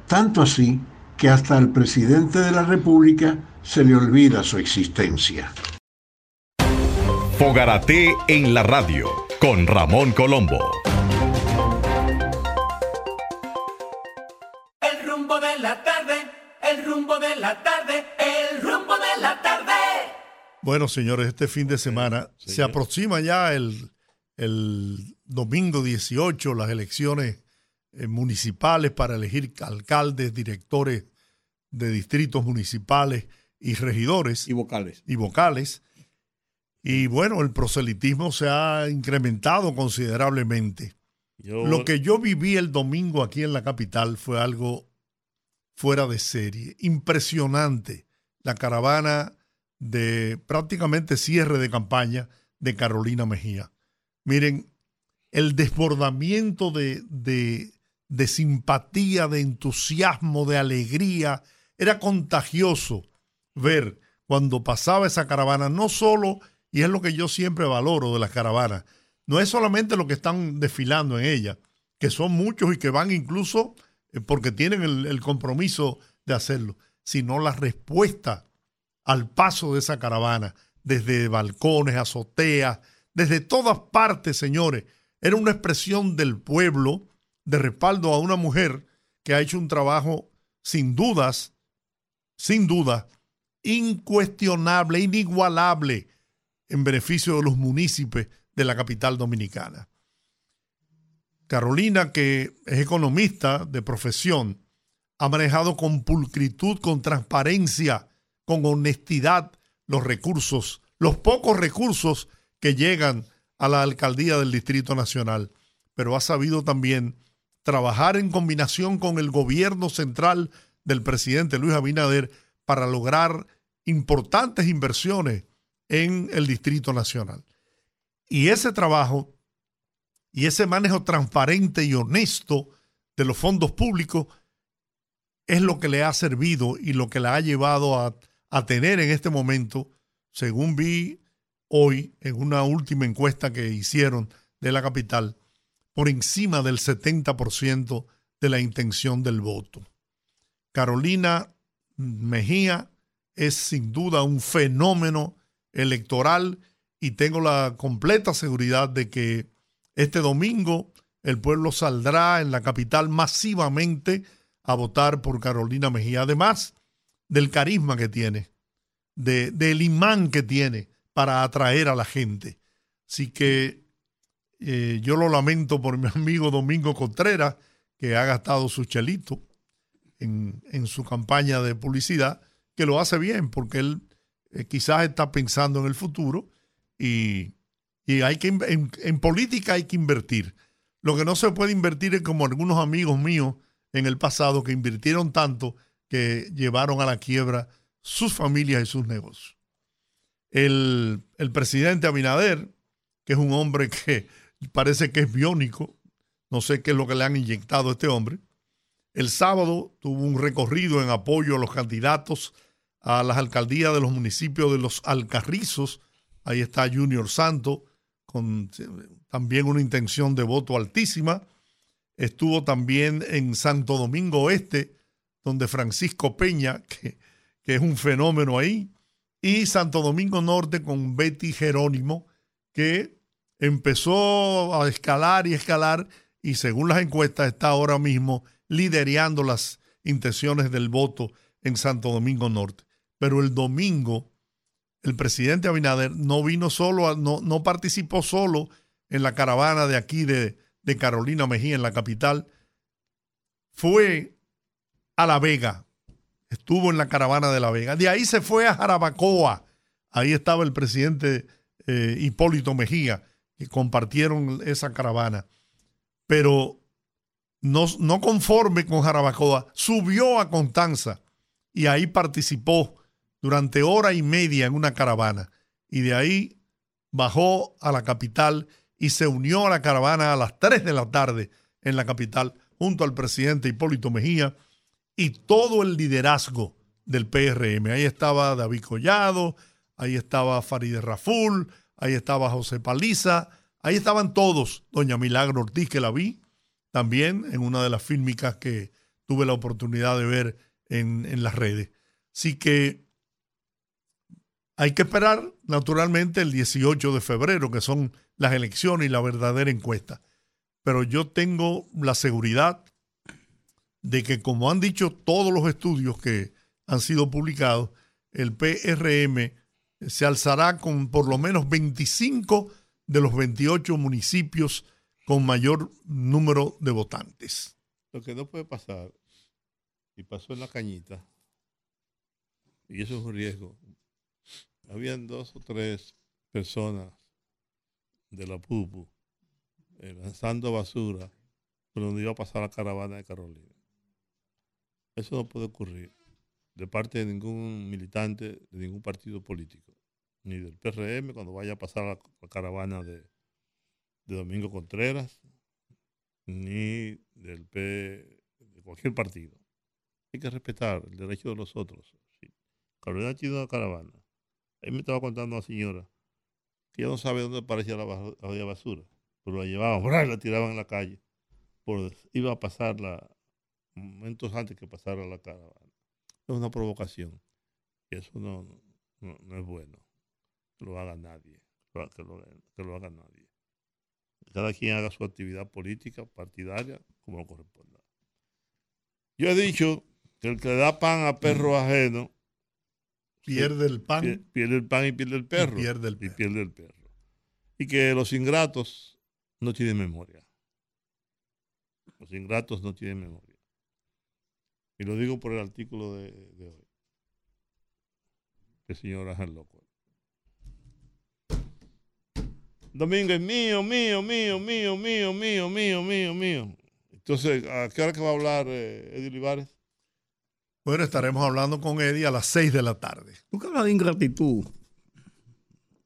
Tanto así que hasta al presidente de la República se le olvida su existencia. Fogarate en la radio con Ramón Colombo. Bueno, señores, este fin de semana se aproxima ya el, el domingo 18 las elecciones eh, municipales para elegir alcaldes, directores de distritos municipales y regidores Y vocales. y vocales. Y bueno, el proselitismo se ha incrementado considerablemente. Yo, Lo que yo viví el domingo aquí en la capital fue algo fuera de serie, impresionante. La caravana de prácticamente cierre de campaña de Carolina Mejía. Miren, el desbordamiento de, de, de simpatía, de entusiasmo, de alegría, era contagioso ver cuando pasaba esa caravana, no solo, y es lo que yo siempre valoro de las caravanas, no es solamente lo que están desfilando en ella, que son muchos y que van incluso eh, porque tienen el, el compromiso de hacerlo, sino la respuesta al paso de esa caravana, desde balcones, azoteas, desde todas partes, señores. Era una expresión del pueblo de respaldo a una mujer que ha hecho un trabajo sin dudas, sin duda, incuestionable, inigualable en beneficio de los municipios de la capital dominicana. Carolina, que es economista de profesión, ha manejado con pulcritud, con transparencia, con honestidad los recursos, los pocos recursos que llegan a la alcaldía del Distrito Nacional, pero ha sabido también trabajar en combinación con el gobierno central del presidente Luis Abinader para lograr importantes inversiones en el Distrito Nacional. Y ese trabajo y ese manejo transparente y honesto de los fondos públicos es lo que le ha servido y lo que la ha llevado a, a tener en este momento, según vi hoy en una última encuesta que hicieron de la capital, por encima del 70% de la intención del voto. Carolina Mejía es sin duda un fenómeno electoral y tengo la completa seguridad de que este domingo el pueblo saldrá en la capital masivamente a votar por Carolina Mejía, además del carisma que tiene, de, del imán que tiene para atraer a la gente. Así que eh, yo lo lamento por mi amigo Domingo Contreras, que ha gastado su chelito en, en su campaña de publicidad, que lo hace bien, porque él eh, quizás está pensando en el futuro y, y hay que en, en política hay que invertir. Lo que no se puede invertir es como algunos amigos míos en el pasado que invirtieron tanto que llevaron a la quiebra sus familias y sus negocios. El, el presidente Abinader, que es un hombre que parece que es biónico, No sé qué es lo que le han inyectado a este hombre. El sábado tuvo un recorrido en apoyo a los candidatos a las alcaldías de los municipios de los Alcarrizos. Ahí está Junior Santo, con también una intención de voto altísima. Estuvo también en Santo Domingo Oeste, donde Francisco Peña, que, que es un fenómeno ahí, y Santo Domingo Norte con Betty Jerónimo, que empezó a escalar y escalar y según las encuestas está ahora mismo liderando las intenciones del voto en Santo Domingo Norte. Pero el domingo el presidente Abinader no vino solo, no, no participó solo en la caravana de aquí de, de Carolina Mejía, en la capital. Fue a La Vega, estuvo en la caravana de La Vega. De ahí se fue a Jarabacoa. Ahí estaba el presidente eh, Hipólito Mejía, que compartieron esa caravana. Pero no, no conforme con Jarabacoa, subió a Constanza y ahí participó durante hora y media en una caravana. Y de ahí bajó a la capital y se unió a la caravana a las 3 de la tarde en la capital junto al presidente Hipólito Mejía y todo el liderazgo del PRM. Ahí estaba David Collado, ahí estaba Farideh Raful, ahí estaba José Paliza, ahí estaban todos, doña Milagro Ortiz, que la vi también en una de las fílmicas que tuve la oportunidad de ver en, en las redes. Así que hay que esperar, naturalmente, el 18 de febrero, que son las elecciones y la verdadera encuesta. Pero yo tengo la seguridad de que, como han dicho todos los estudios que han sido publicados, el PRM se alzará con por lo menos 25 de los 28 municipios con mayor número de votantes. Lo que no puede pasar, y pasó en la cañita, y eso es un riesgo. Habían dos o tres personas de la PUPU eh, lanzando basura por donde iba a pasar la caravana de Carolina. Eso no puede ocurrir de parte de ningún militante de ningún partido político, ni del PRM cuando vaya a pasar la, la caravana de, de Domingo Contreras, ni del P, de cualquier partido. Hay que respetar el derecho de los otros. Carolina tiene una caravana. Ahí me estaba contando una señora que ya no sabe dónde aparecía la, la basura, pero la llevaban, la tiraban en la calle. Por, iba a pasarla momentos antes que pasara la caravana. Es una provocación. Y eso no, no, no es bueno. Que lo haga nadie. Que lo, que lo- haga nadie. Cada quien haga su actividad política, partidaria, como lo corresponda. Yo he dicho que el que le da pan a perro ajeno Pierde el pan. pie- pierde el pan y pierde el perro. pierde el Y perro. pierde el perro. Y que los ingratos no tienen memoria. Los ingratos no tienen memoria. Y lo digo por el artículo de, de hoy. El señor Ángel Loco. Domingo es mío, mío, mío, mío, mío, mío, mío, mío, mío. Entonces, ¿a qué hora que va a hablar eh, Eddie Olivares? Bueno, estaremos hablando con Eddie a las 6 de la tarde. Tú que hablas de ingratitud.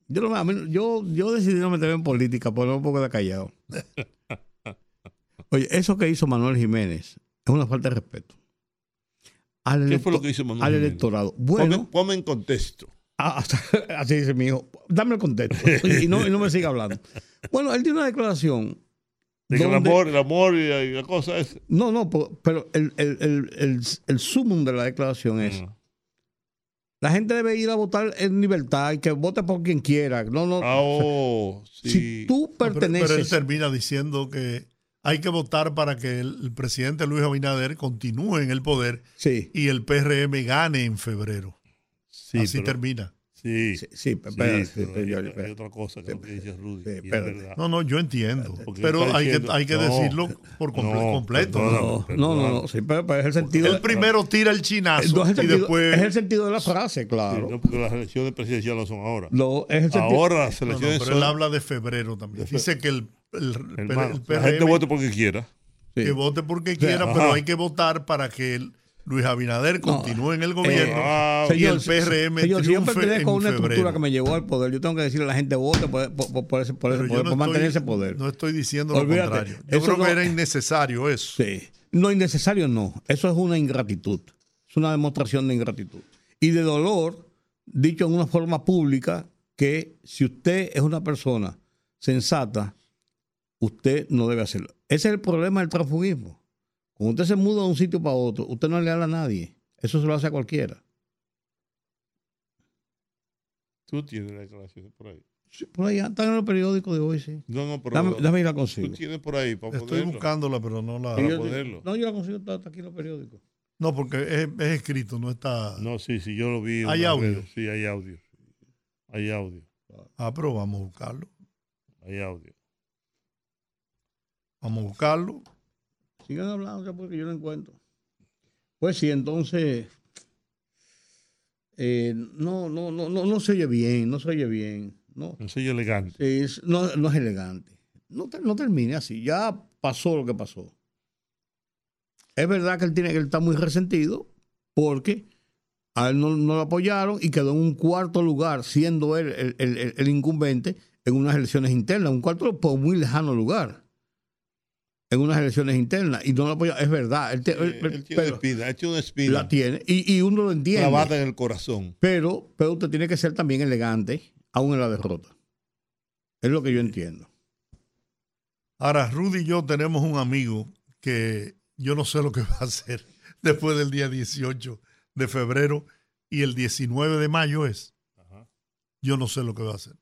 Yo, no, yo, yo decidí no meterme en política, por no un poco de callado. Oye, eso que hizo Manuel Jiménez es una falta de respeto. Al ¿Qué fue lo que hizo Manuel Al electorado. Ponme, Bueno, ponme en contexto. ah, así dice mi hijo. Dame el contexto. Y no, y no me siga hablando. Bueno, él dio una declaración. De que el amor, el amor y la, y la cosa es. No, no, pero el, el, el, el, el sumum de la declaración es: Mm. la gente debe ir a votar en libertad y que vote por quien quiera. No, no. Ah, oh, sí. Si tú Pero, pero él perteneces. termina diciendo que hay que votar para que el, presidente Luis Abinader continúe en el poder sí, y el PRM gane en febrero. Sí, Así pero- termina. Sí, sí, pero pero hay, otra cosa que, lo que dice Rudy. es verdad. No, no, yo entiendo. Porque Pero hay que, hay que no, decirlo por comple- no, completo. No, Perdón. no, no, no, sí, pero, pero es el sentido. Él primero tira el chinazo el y después... es el sentido de la frase, Sí, claro. no, porque las elecciones presidenciales no son ahora. No, es el sentido. Ahora las No, no, elecciones pero él habla de febrero también. Dice que el, el, el la gente PRM vote porque quiera. Sí. que vote porque quiera, pero hay que votar para que el, Luis Abinader continúe en el gobierno Ah, y el PRM señor, si yo pertenezco en una estructura febrero. que me llevó al poder, yo tengo que decirle a la gente vote por, por- por- por ese, por poder, no por mantener ese poder. No estoy diciendo lo contrario. Yo eso creo no- que era innecesario eso. Sí. No innecesario, no. Eso es una ingratitud. Es una demostración de ingratitud. Y de dolor, dicho en una forma pública, que si usted es una persona sensata, usted no debe hacerlo. Ese es el problema del transfugismo. Cuando usted se muda de un sitio para otro, usted no le habla a nadie. Eso se lo hace a cualquiera. Tú tienes la declaración por ahí. Sí, por ahí están en el periódico de hoy, sí. No, no, pero Dame, dame y la tú consigo. tienes por ahí para Estoy poderlo. buscándola, pero no la. Y yo- poderlo. no, yo la consigo, está, está aquí en los periódicos. No, porque es, es escrito, no está. No, sí, sí, yo lo vi. ¿Hay audio? vez. Sí, hay audio. Hay audio. Ah, pero vamos a buscarlo. Hay audio. Vamos a buscarlo. Sigan hablando, ya porque yo lo encuentro. Pues sí, entonces. eh, no, no, no, no, no se oye bien, no se oye bien. No, Un sello elegante. Sí, es- no, no es elegante. No, no termine así. Ya pasó lo que pasó. Es verdad que él tiene que él está muy resentido porque a él no, no lo apoyaron y quedó en un cuarto lugar, siendo él el, el- el- el incumbente en unas elecciones internas, un cuarto por muy lejano lugar. En unas elecciones internas y no lo apoyaron. Es verdad. Él, te- él- él tiene pero espina, ha hecho una espina la tiene y, y uno lo entiende. clavada en el corazón. Pero, pero usted tiene que ser también elegante, aún en la derrota. Es lo que yo entiendo. Ahora, Rudy y yo tenemos un amigo que yo no sé lo que va a hacer después del día 18 de febrero y el 19 de mayo es. Ajá. Yo no sé lo que va a hacer.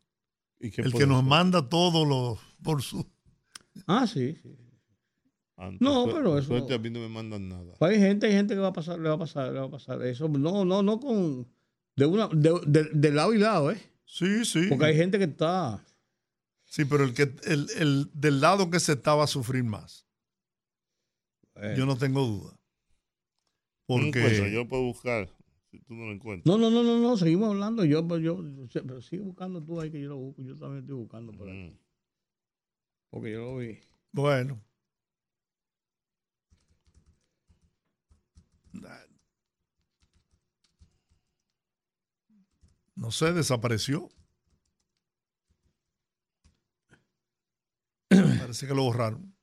¿Y qué El que nos hacer? manda todo lo por su. Ah, sí. sí. Antes, No, pero eso- suerte a mí no me mandan nada. Pues hay gente, hay gente que va a pasar, le va a pasar, le va a pasar eso. No, no, no con de una, de, de- de lado y lado, ¿eh? Sí, sí. Porque hay gente que está. Sí, pero el que el, el del lado que se estaba a sufrir más. eh, Yo no tengo duda. No encuentro, Porque yo lo puedo buscar si tú no lo encuentras. No, no, no, no, no, seguimos hablando. Yo, pues, yo, yo- pero sigue buscando tú ahí que yo lo busco. Yo también estoy buscando por ahí. Mm. Porque yo lo vi. Bueno. No sé, desapareció. Parece que lo borraron.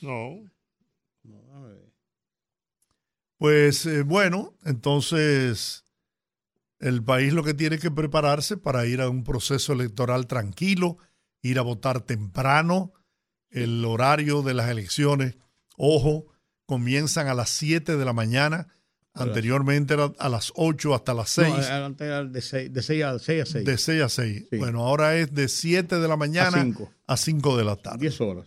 No. Pues eh, bueno, entonces el país lo que tiene que prepararse para ir a un proceso electoral tranquilo, ir a votar temprano. El horario de las elecciones, ojo, comienzan a las 7 de la mañana. A Anteriormente era a las 8 hasta las 6. No, adelante era de 6 de seis a 6 a 6. de 6 a 6. Sí. Bueno, ahora es de 7 de la a mañana 5. a 5 de la tarde. 10 horas.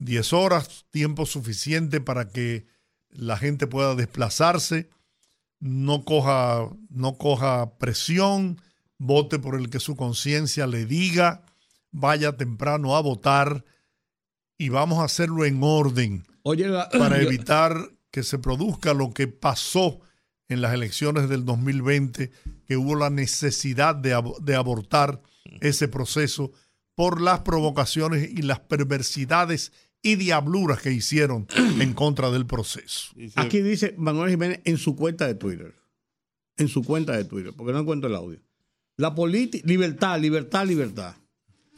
10 horas, tiempo suficiente para que la gente pueda desplazarse, no coja, no coja presión, vote por el que su conciencia le diga, vaya temprano a votar y vamos a hacerlo en orden Oye, la- para yo- evitar que se produzca lo que pasó en las elecciones del 2020, que hubo la necesidad de, ab- de abortar ese proceso por las provocaciones y las perversidades y diabluras que hicieron en contra del proceso. Aquí dice Manuel Jiménez en su cuenta de Twitter. En su cuenta de Twitter, porque no encuentro el audio. La política, libertad, libertad, libertad.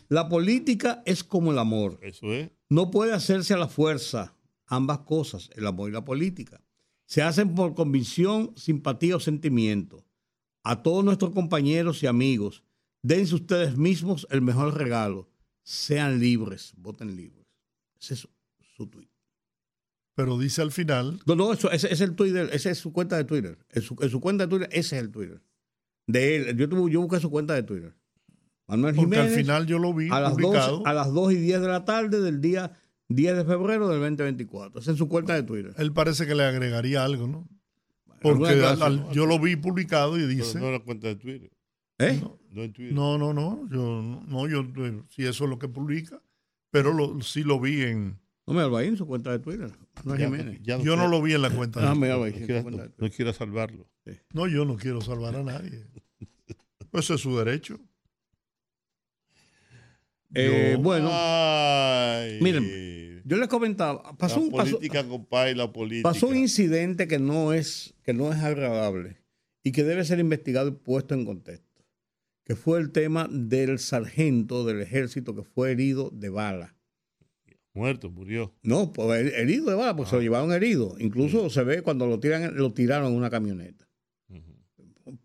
La política es como el amor. eso es. No puede hacerse a la fuerza. Ambas cosas, el amor y la política. Se hacen por convicción, simpatía o sentimiento. A todos nuestros compañeros y amigos, dense ustedes mismos el mejor regalo. Sean libres, voten libres. Ese es su tweet. Pero dice al final, No, no, eso, ese, es el Twitter, esa es su cuenta de Twitter. En su, en su cuenta de Twitter, ese es el Twitter. De él. Yo, tuve- yo busqué su cuenta de Twitter. Manuel porque Jiménez. al final yo lo vi a las, 12, publicado, a las 2 y 10 de la tarde del día 10 de febrero del 2024. Esa es su cuenta de Twitter. él parece que le agregaría algo, ¿no? Porque al- declaración. al- yo lo vi publicado y Pero dice, no la cuenta de Twitter. ¿Eh? No en Twitter. no, no, no, yo no, yo si eso es lo que publica, pero lo, sí lo vi en, No me ahí en su cuenta de Twitter. Manuel Ya, Jiménez. ya yo no quiero- lo vi en la cuenta. de- Ah, mira, no cuenta de no- Twitter. no quiera salvarlo. No, yo no quiero salvar a nadie. Pues Eso es su derecho. Eh, bueno, Ay. Miren. Yo les comentaba, pasó la un, pasó- política, compadre, la política. pasó un incidente que no, es, que no es agradable y que debe ser investigado y puesto en contexto, que fue el tema del sargento del ejército que fue herido de bala. Muerto, murió. No, pues her- herido de bala, porque se lo llevaron herido. Incluso se ve cuando lo tiran, lo tiraron en una camioneta.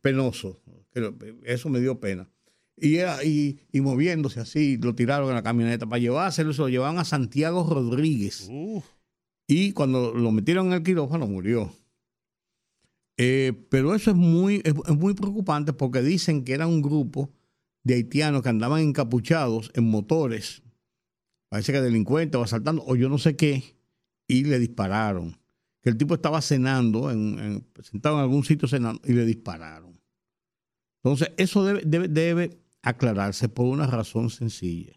Penoso. Eso me dio pena. Y, y, y moviéndose así, lo tiraron en la camioneta. Para llevárselo, se lo llevaban a Santiago Rodríguez. Y cuando lo metieron en el quirófano, murió. Eh, pero eso es muy, es, es muy preocupante porque dicen que era un grupo de haitianos que andaban encapuchados en motores, parece que delincuentes o asaltando, o yo no sé qué, y le dispararon. Que el tipo estaba cenando, en, en- sentado en algún sitio cenando, y le dispararon. Entonces, eso debe, debe, debe aclararse por una razón sencilla.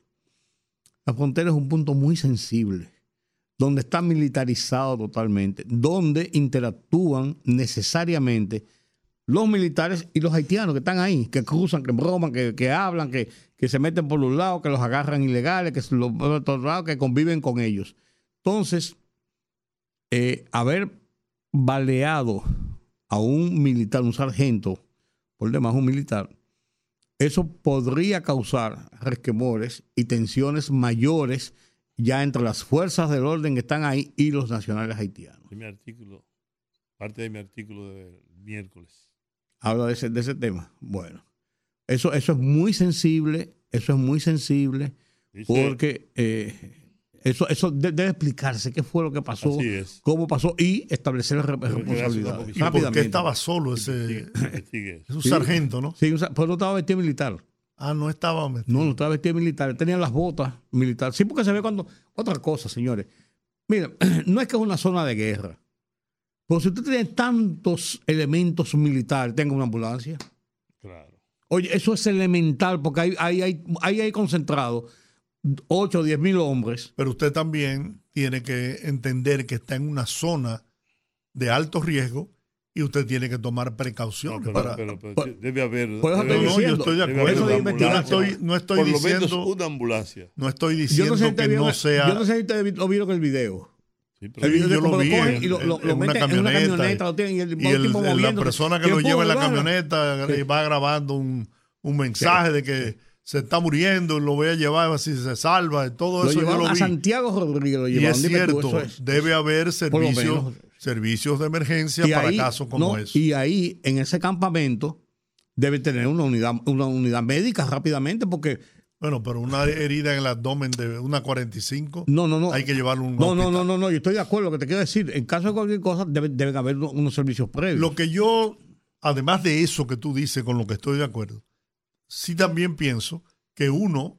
La frontera es un punto muy sensible donde está militarizado totalmente, donde interactúan necesariamente los militares y los haitianos que están ahí, que cruzan, que broman, que, que hablan, que, que se meten por un lado, que los agarran ilegales, que los otro lado, que conviven con ellos. Entonces, eh, haber baleado a un militar, un sargento, por demás un militar, eso podría causar resquemores y tensiones mayores ya entre las fuerzas del orden que están ahí y los nacionales haitianos. mi artículo, parte de mi artículo del miércoles. Habla de ese, de ese tema. Bueno, eso, eso es muy sensible, eso es muy sensible, Dice, porque eh, eso, eso de- debe explicarse qué fue lo que pasó, cómo pasó y establecer re- Gracias, responsabilidades. porque- ¿Y por qué estaba solo ese? Es un Sí. sargento, ¿no? Sí, pero no estaba vestido militar. Ah, no estaba metido. No, no estaba vestido militar. Él tenía las botas militares. Sí, porque se ve cuando. Otra cosa, señores. Mira, no es que es una zona de guerra. Pero si usted tiene tantos elementos militares, tenga una ambulancia. Claro. Oye, eso es elemental porque ahí hay, hay, ahí hay concentrado 8 o 10 mil hombres. Pero usted también tiene que entender que está en una zona de alto riesgo y usted tiene que tomar No, precauciones pero, para. pero- pero debe haber. No, no, yo diciendo, estoy de acuerdo. de. No ambulancia. estoy, no estoy Por lo menos diciendo, una ambulancia. no estoy Yo diciendo no sé si que no sea. yo no sé si ustedes lo vieron el video. Sí, pero- El video yo lo vi cogen en- y lo, lo- en lo una meten en una camioneta camioneta, lo tienen y el, Y la persona que lo lleva en la camioneta Sí. va grabando un, un mensaje de que se está muriendo y lo voy a llevar a ver si se salva. y Todo Lo eso yo lo a vi. Santiago Rodríguez. Lo Y llevaron. es Dime tú, cierto, eso es- debe haber servicios, servicios de emergencia para ahí- casos como no, ese. Y ahí, en ese campamento, debe tener una unidad, una unidad médica rápidamente, porque Bueno, pero una herida en el abdomen de una 45, no, no, no. hay que llevarlo a un no, no, no, no, no, yo estoy de acuerdo. Lo que te quiero decir, en caso de cualquier cosa, debe- deben haber unos servicios previos. Lo que yo, además de eso que tú dices, con lo que estoy de acuerdo, sí también pienso que uno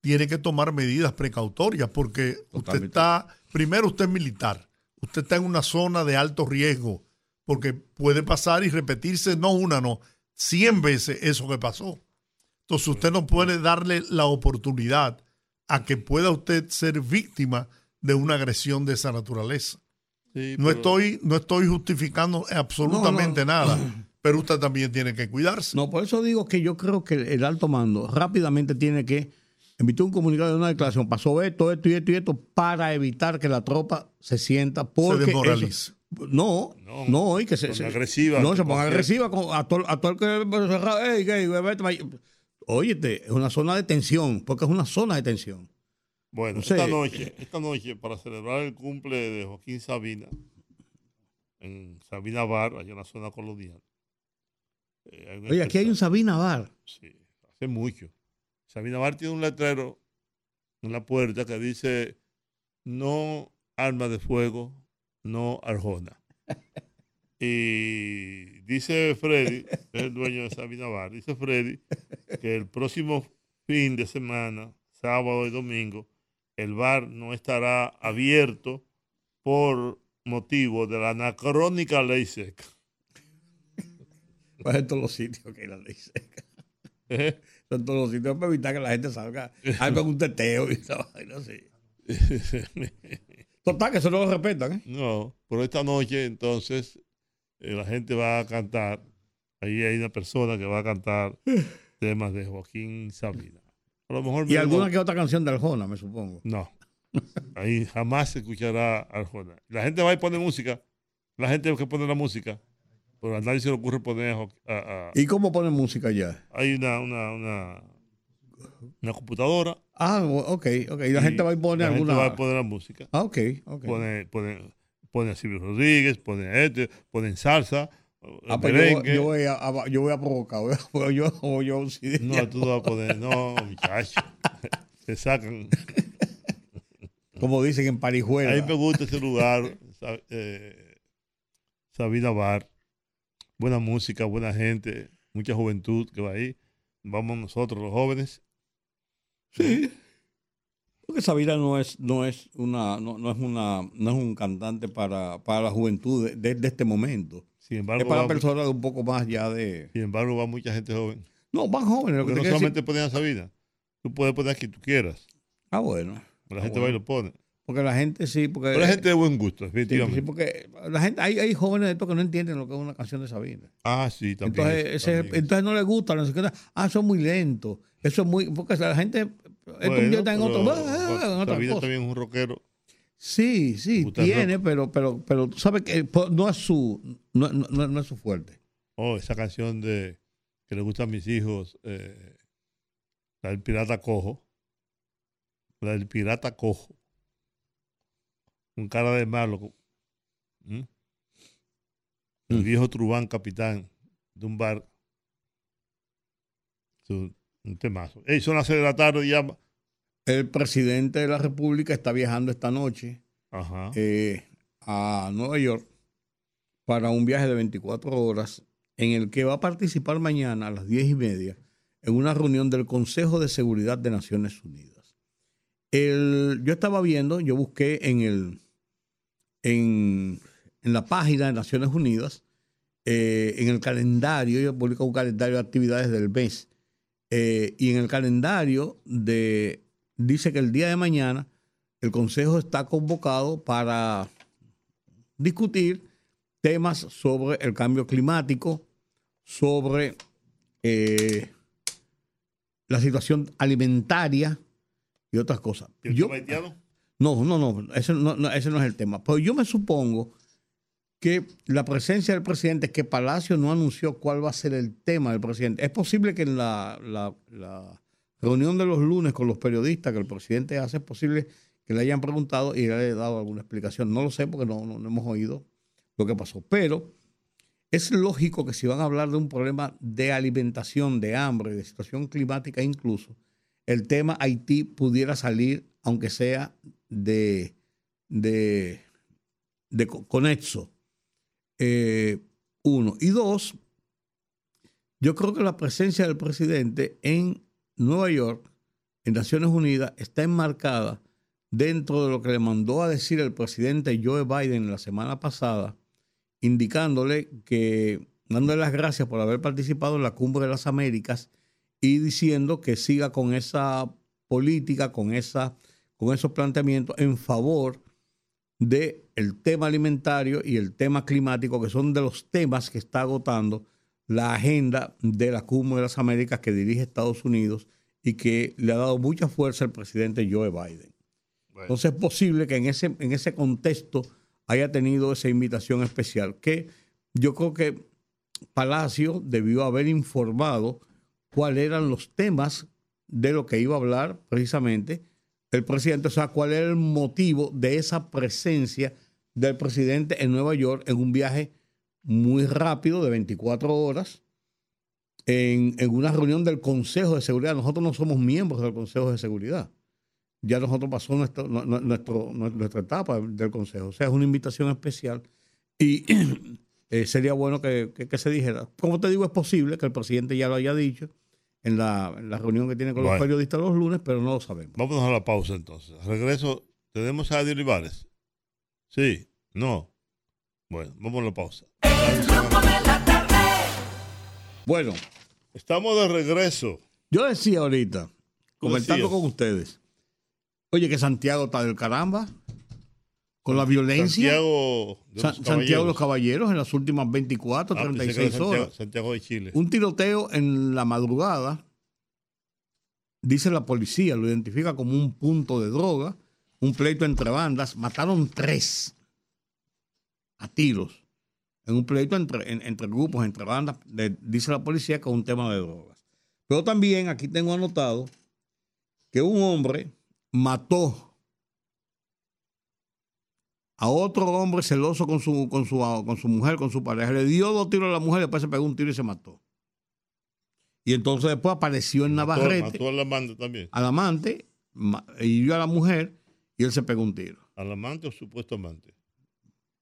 tiene que tomar medidas precautorias porque usted está, primero usted es militar, usted está en una zona de alto riesgo porque puede pasar y repetirse no una, no, 100 veces eso que pasó. Entonces usted no puede darle la oportunidad a que pueda usted ser víctima de una agresión de esa naturaleza. sí, No pero- estoy, no estoy justificando absolutamente No, no. nada, pero usted también tiene que cuidarse. No, por eso digo que yo creo que el alto mando rápidamente tiene que emitir un comunicado de una declaración. Pasó esto, esto y esto y esto para evitar que la tropa se sienta porque se desmoralice. eso- no, No, no, y que se, se- agresivas, No, se ponga agresiva con, a todo a todo el que. Óyete, es una zona de tensión, porque es una zona de tensión. Bueno, No sé. esta noche, esta noche, para celebrar el cumple de Joaquín Sabina, en Sabina Bar, allá en la zona colonial. Eh, Oye, aquí hay un. Sabina Bar. Sí, hace mucho. Sabina Bar tiene un letrero en la puerta que dice no arma de fuego, no arjona. Y dice Freddy, es el dueño de Sabina Bar, dice Freddy que el próximo fin de semana, sábado y domingo, el bar no estará abierto por motivo de la anacrónica ley seca. Pues en todos los sitios que hay la ley seca. En todos los sitios para evitar que la gente salga, haga un teteo y esa vaina así. Total, que eso no lo respetan, ¿eh? No, pero esta noche entonces eh, la gente va a cantar. Ahí hay una persona que va a cantar temas de Joaquín Sabina. A lo mejor Y alguna que otra canción de Arjona, me supongo. No, Ahí jamás se escuchará Arjona. La gente va y pone música. La gente que pone la música. Pero a nadie se le ocurre poner a, a- a- ¿Y cómo ponen música ya? hay una, una, una, una computadora. Ah, ok, ok. Y la y gente va y pone la alguna. gente va a poner la música. Ah, ok, ok. Pone, pone, pone a Silvio Rodríguez, pone a este, pone salsa, Ah, pues yo, yo voy a, a- yo voy a provocar. a- yo, yo, sí, No, tú no vas a poner, no, muchacho. Se sacan. como dicen en A Parijuela. mí me gusta ese lugar, eh, Sabina Bar. Buena música, buena gente, mucha juventud que va ahí. Vamos nosotros, los jóvenes. Sí. Porque Sabina no es, no es una, no, no es una, no es un cantante para, para la juventud de, de- este momento. Sin Es embargo, para va, personas un poco más ya de. sin embargo, va mucha gente joven. No, más jóvenes. Lo que no solamente decir- ponen a Sabina. Tú puedes poner a quien tú quieras. Ah, bueno. La Ah, gente bueno. va y lo pone. Porque la gente sí, porque. Pero hay gente de buen gusto, definitivamente. sí, porque la gente, hay, hay jóvenes de estos que no entienden lo que es una canción de Sabina. Ah, sí, también. Entonces, ese- entonces no le gusta, no sé qué. Ah, es muy lento. Eso es muy. Porque la gente. Esto Bueno, ya está en otro. en otra Sabina cosa. también es un rockero. Sí, sí, tiene, pero, pero, pero tú sabes que po- no es su, no- no- no es su fuerte. Oh, esa canción de que le gusta a mis hijos, eh, la del pirata cojo. La del pirata cojo. Un cara de malo. ¿Mm? El Mm. viejo Trubán, capitán de un bar. Un, temazo. Ey, son las seis de la tarde y ya. El presidente de la República está viajando esta noche Ajá. eh, a Nueva York para un viaje de 24 horas en el que va a participar mañana a las 10 y media en una reunión del Consejo de Seguridad de Naciones Unidas. El- yo estaba viendo, yo busqué en, el, en, en la página de Naciones Unidas, eh, en el calendario, yo publico un calendario de actividades del mes, eh, y en el calendario de, dice que el día de mañana el Consejo está convocado para discutir temas sobre el cambio climático, sobre eh, la situación alimentaria y otras cosas. ¿Y el Yo-? No, no, no, ese no, no, ese no es el tema. Pero yo me supongo que la presencia del presidente, que Palacio no anunció cuál va a ser el tema del presidente. Es posible que en la, reunión de los lunes con los periodistas que el presidente hace, es posible que le hayan preguntado y le haya dado alguna explicación. No lo sé porque no- no hemos oído lo que pasó. Pero es lógico que si van a hablar de un problema de alimentación, de hambre, de situación climática incluso, el tema Haití pudiera salir, aunque sea de, de, de co- conexo. Eh, uno. Y dos, yo creo que la presencia del presidente en Nueva York, en Naciones Unidas, está enmarcada dentro de lo que le mandó a decir el presidente Joe Biden la semana pasada, indicándole que, dándole las gracias por haber participado en la Cumbre de las Américas y diciendo que siga con esa política, con, esa, con esos planteamientos en favor del tema alimentario y el tema climático, que son de los temas que está agotando la agenda de la Cumbre de las Américas que dirige Estados Unidos y que le ha dado mucha fuerza al presidente Joe Biden. Bueno, Entonces es posible que en ese, en ese contexto haya tenido esa invitación especial, que yo creo que Palacio debió haber informado cuáles eran los temas de lo que iba a hablar precisamente el presidente, o sea, cuál era el motivo de esa presencia del presidente en Nueva York en un viaje muy rápido de 24 horas en, en una reunión del Consejo de Seguridad. Nosotros no somos miembros del Consejo de Seguridad ya nosotros pasó nu- nuestra etapa del Consejo. O sea, es una invitación especial y eh, sería bueno que, que- que se dijera. Como te digo, es posible que el presidente ya lo haya dicho en la, en la reunión que tiene con los periodistas los lunes, pero no lo sabemos. Vámonos a la pausa entonces. Regreso. ¿Tenemos a Adi Olivares? Sí. No. Bueno, vamos a la pausa. Bueno, Estamos de regreso. yo decía ahorita, comentando decías? con ustedes, oye, que Santiago está del caramba, con la violencia. Santiago de Santiago de los Caballeros. En las últimas 24, Ah, pensé que era 36 Santiago, horas. Santiago de Chile. Un tiroteo en la madrugada, dice la policía, lo identifica como un punto de droga, un pleito entre bandas, mataron tres a tiros en un pleito entre, en- entre grupos, entre bandas, de- dice la policía que es un tema de drogas. Pero también aquí tengo anotado que un hombre mató a otro hombre celoso con su, con su, con su mujer, con su pareja. Le dio dos tiros a la mujer, después se pegó un tiro y se mató. Y entonces después apareció en Navarrete mató a la amante también. al amante, ma- hirió a la mujer y él se pegó un tiro. Al amante o supuesto amante.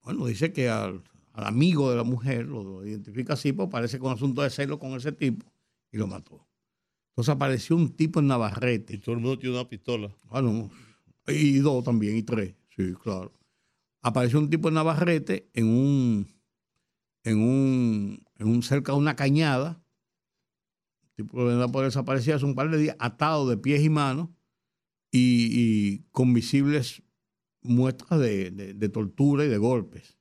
Bueno, dice que al, al amigo de la mujer lo, lo identifica así, pues parece con asunto de celo con ese tipo y lo mató. Entonces apareció un tipo en Y Navarrete, todo el mundo tiene una pistola. bueno, y dos también, y tres, sí, claro. Apareció un tipo en Navarrete en un, en un, en un cerca de una cañada, tipo que anda por desaparecer hace un par de días, atado de pies y manos y, y con visibles muestras de, de- de tortura y de golpes.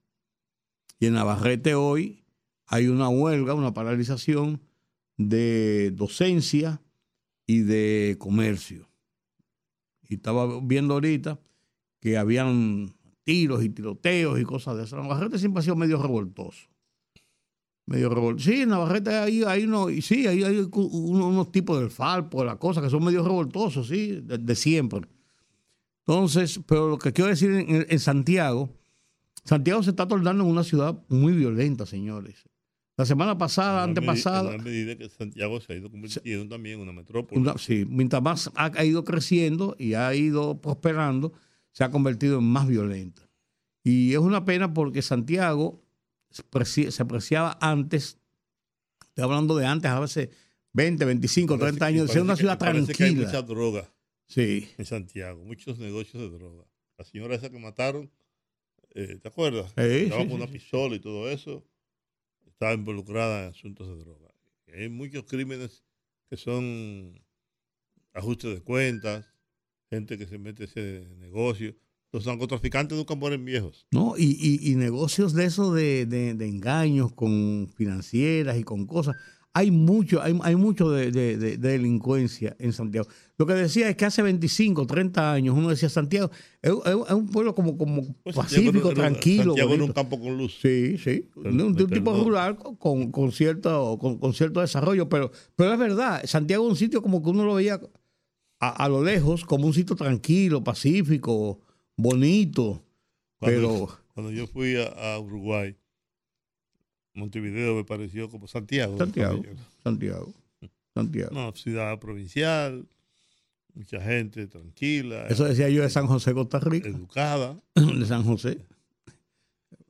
Y en Navarrete hoy hay una huelga, una paralización de docencia y de comercio. Y estaba viendo ahorita que habían tiros y tiroteos y cosas de eso. Navarrete siempre ha sido medio revoltoso. Medio revoltoso. Sí, en Navarrete hay, hay uno, y sí, hay, hay uno- unos tipos del Falpo, de la cosa, que son medio revoltosos, sí, de, de siempre. Entonces, pero lo que quiero decir en, en Santiago, Santiago se está tornando en una ciudad muy violenta, señores. La semana pasada, En antepasada, En medida que Santiago se ha ido convirtiendo también en una metrópoli. una- sí, mientras más ha, ha ido creciendo y ha ido prosperando, se ha convertido en más violenta. Y es una pena porque Santiago se preci- se apreciaba antes, estoy hablando de antes, a veces 20, 25, Parece 30 que- años, de ser una que- ciudad que hay tranquila. mucha droga Sí, en Santiago, muchos negocios de droga. La señora esa que mataron, eh, ¿te acuerdas? Sí, Estaba sí, con una pistola y todo eso. Estaba involucrada en asuntos de droga. Y hay muchos crímenes que son ajustes de cuentas, gente que se mete ese negocio. Los narcotraficantes nunca mueren viejos. ¿no? Y, y- y negocios de eso de, de- de engaños con financieras y con cosas. Hay mucho, hay, hay mucho de, de- de- de delincuencia en Santiago. Lo que decía es que hace 25, 30 años uno decía Santiago es, es- es un pueblo como, como Pues pacífico, Santiago tranquilo. Santiago era un campo con luz. Sí, sí. Pero- de un, tipo rural con, con cierto, con, con cierto desarrollo, pero, pero es verdad, Santiago es un sitio como que uno lo veía a, a lo lejos como un sitio tranquilo, pacífico, bonito, Cuando, pero cuando yo fui a, a Uruguay, Montevideo me pareció como Santiago. Santiago, Santiago, Santiago. Una ciudad provincial, mucha gente tranquila, Eso decía yo de San José, Costa Rica, educada. de San José.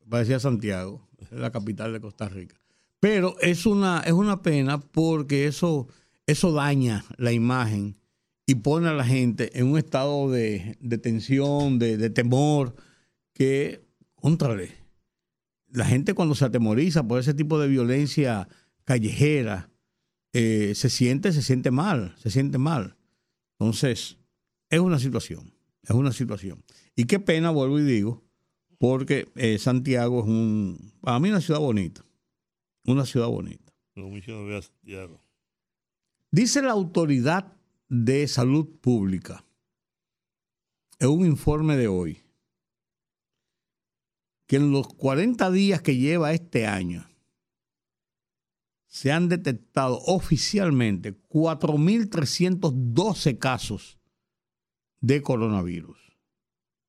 Parecía Santiago, la capital de Costa Rica. Pero es una, es una pena porque eso, eso daña la imagen y pone a la gente en un estado de, de tensión, de, de temor, que, contrale, la gente cuando se atemoriza por ese tipo de violencia callejera, eh, se siente, se siente mal, se siente mal. Entonces, es una situación, es una situación. Y qué pena, vuelvo y digo, porque eh, Santiago es un, para mí una ciudad bonita, una ciudad bonita. No Santiago. Dice la autoridad de salud pública en un informe de hoy que en los 40 días que lleva este año se han detectado oficialmente 4.312 casos de coronavirus.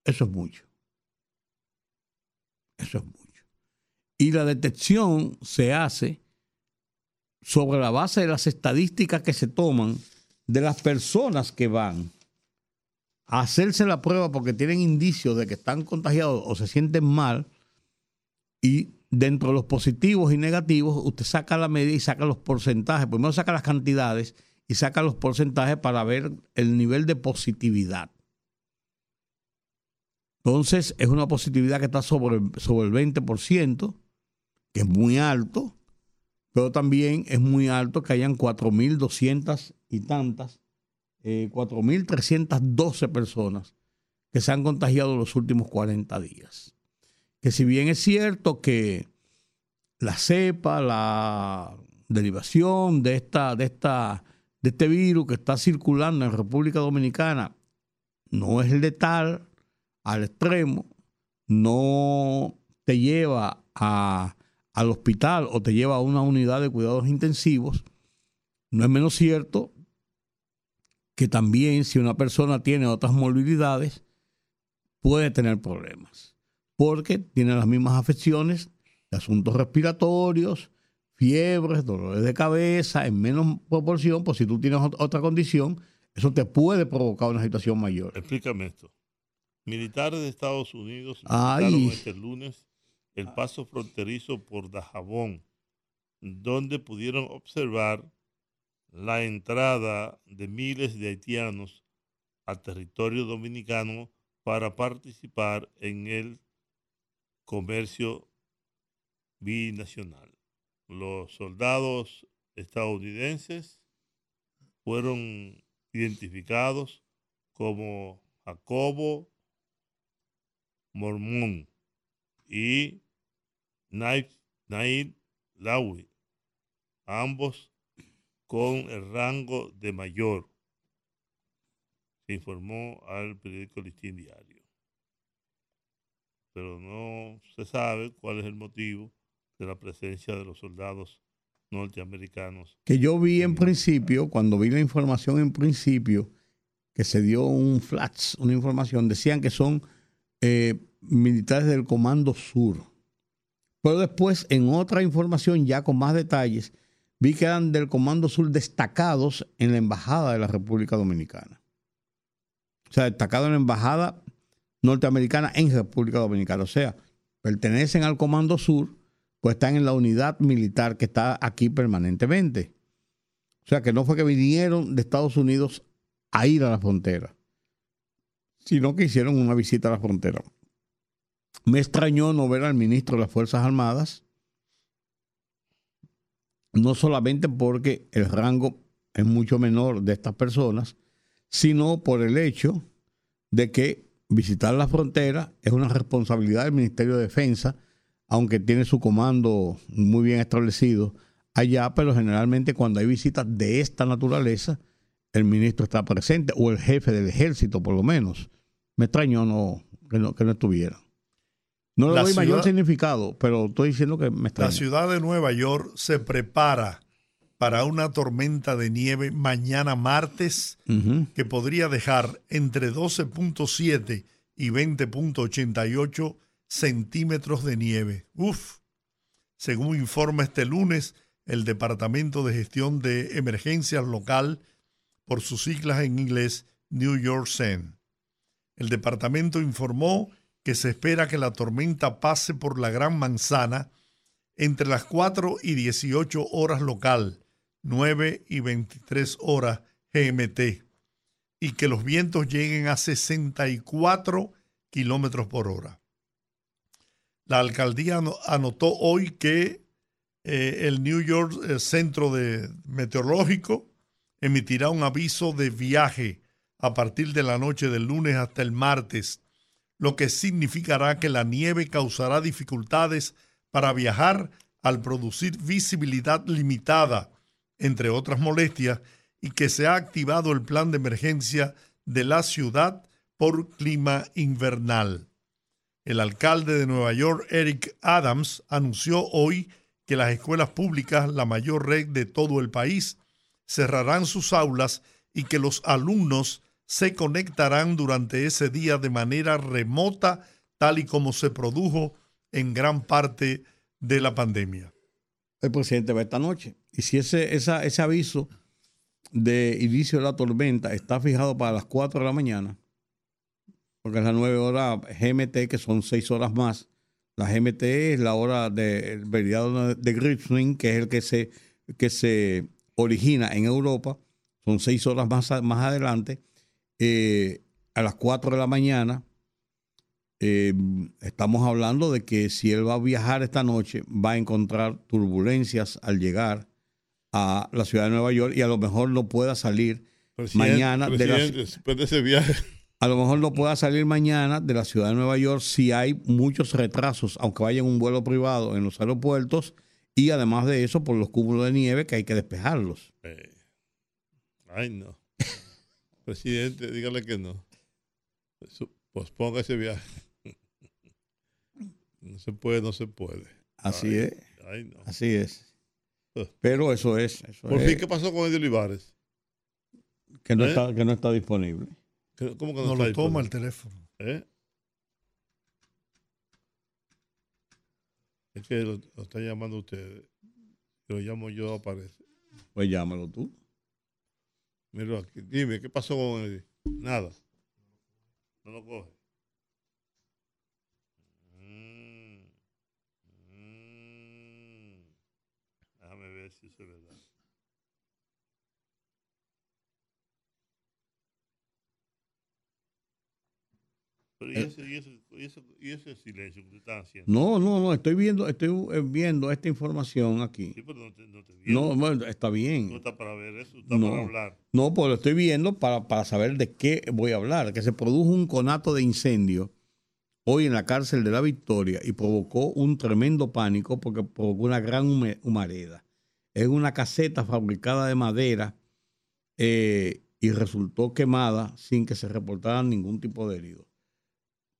Eso es mucho. Eso es mucho. Y la detección se hace sobre la base de las estadísticas que se toman de las personas que van a hacerse la prueba porque tienen indicios de que están contagiados o se sienten mal y dentro de los positivos y negativos usted saca la media y saca los porcentajes, primero saca las cantidades y saca los porcentajes para ver el nivel de positividad. Entonces es una positividad que está sobre, sobre el 20%, que es muy alto, pero también es muy alto que hayan 4.200 y tantas, eh, 4.312 personas que se han contagiado en los últimos 40 días. Que si bien es cierto que la cepa, la derivación de, esta, de, esta, de este virus que está circulando en República Dominicana no es letal, al extremo, no te lleva a, al hospital o te lleva a una unidad de cuidados intensivos, no es menos cierto que también si una persona tiene otras morbilidades, puede tener problemas, porque tiene las mismas afecciones de asuntos respiratorios, fiebres, dolores de cabeza, en menos proporción, pues si tú tienes otra condición, eso te puede provocar una situación mayor. Explícame esto. Militares de Estados Unidos Ay. este lunes el paso fronterizo por Dajabón, donde pudieron observar la entrada de miles de haitianos al territorio dominicano para participar en el comercio binacional. Los soldados estadounidenses fueron identificados como Jacobo Mormón y Nail Lawi, ambos con el rango de mayor, se informó al periódico Listín Diario. Pero no se sabe cuál es el motivo de la presencia de los soldados norteamericanos. que yo vi en principio, cuando vi la información en principio, que se dio un flash, una información, decían que son eh, militares del Comando Sur. Pero después, en otra información ya con más detalles, vi que eran del Comando Sur destacados en la Embajada de la República Dominicana. O sea, destacados en la Embajada norteamericana en República Dominicana. O sea, pertenecen al Comando Sur, pues están en la unidad militar que está aquí permanentemente. O sea, que no fue que vinieron de Estados Unidos a ir a la frontera, sino que hicieron una visita a la frontera. Me extrañó no ver al ministro de las Fuerzas Armadas, no solamente porque el rango es mucho menor de estas personas, sino por el hecho de que visitar la frontera es una responsabilidad del Ministerio de Defensa, aunque tiene su comando muy bien establecido allá, pero generalmente cuando hay visitas de esta naturaleza, el ministro está presente, o el jefe del ejército por lo menos. Me extrañó no, que, no, que no estuviera. No le La doy mayor significado, pero estoy diciendo que me La extraña. ciudad de Nueva York se prepara para una tormenta de nieve mañana martes que podría dejar entre 12.7 y 20.88 centímetros de nieve. Uf. Según informa este lunes el Departamento de Gestión de Emergencias Local, por sus siglas en inglés New York CEN. El departamento informó que se espera que la tormenta pase por la Gran Manzana entre las 4 y 18 horas local, 9 y 23 horas GMT, y que los vientos lleguen a 64 kilómetros por hora. La alcaldía ano- anotó hoy que eh, el New York eh, Centro de Meteorológico emitirá un aviso de viaje a partir de la noche del lunes hasta el martes, lo que significará que la nieve causará dificultades para viajar al producir visibilidad limitada, entre otras molestias, y que se ha activado el plan de emergencia de la ciudad por clima invernal. El alcalde de Nueva York, Eric Adams, anunció hoy que las escuelas públicas, la mayor red de todo el país, cerrarán sus aulas y que los alumnos se conectarán durante ese día de manera remota, tal y como se produjo en gran parte de la pandemia. el presidente va esta noche. Y si ese, ese aviso de inicio de la tormenta está fijado para las 4 de la mañana, porque es la 9 horas GMT, que son 6 horas más. La GMT es la hora del periodo de Gripswing, que es el que se, que se origina en Europa. Son 6 horas más, más adelante. Eh, a las 4 de la mañana, eh, estamos hablando de que si él va a viajar esta noche, va a encontrar turbulencias al llegar a la ciudad de Nueva York y a lo mejor no pueda salir Presidente, mañana de la, después de ese viaje, a lo mejor no pueda salir mañana de la ciudad de Nueva York si hay muchos retrasos, aunque vaya en un vuelo privado en los aeropuertos y además de eso por los cúmulos de nieve que hay que despejarlos. eh, ay no. Presidente, dígale que no. Su- Posponga ese viaje. No se puede, no se puede. Así Ay, es, ay, no. así es. Eh. Pero eso es, eso Por es, fin, ¿qué pasó con Eddie Olivares? que, no ¿Eh? está, que no está disponible. ¿Qué- ¿Cómo que No está lo toma el teléfono. ¿Eh? Es que lo, lo están llamando ustedes. Lo llamo yo, aparece. Pues llámalo tú. Mira aquí. Dime, ¿qué pasó con Eddie? Nada. No lo coge. Mm. Mm. Déjame ver si eso es verdad. Pero ¿y Eh. ese, y ese, y ese, y ese silencio que están haciendo? No, no, no, estoy viendo, estoy eh, viendo esta información aquí. Sí, pero no te, no te. No, bueno, está No bien. está para ver eso, está No. para hablar. No, pues lo estoy viendo para, para saber de qué voy a hablar. Que se produjo un conato de incendio hoy en la cárcel de la Victoria y provocó un tremendo pánico porque provocó una gran humareda. Es una caseta fabricada de madera eh, y resultó quemada sin que se reportaran ningún tipo de herido.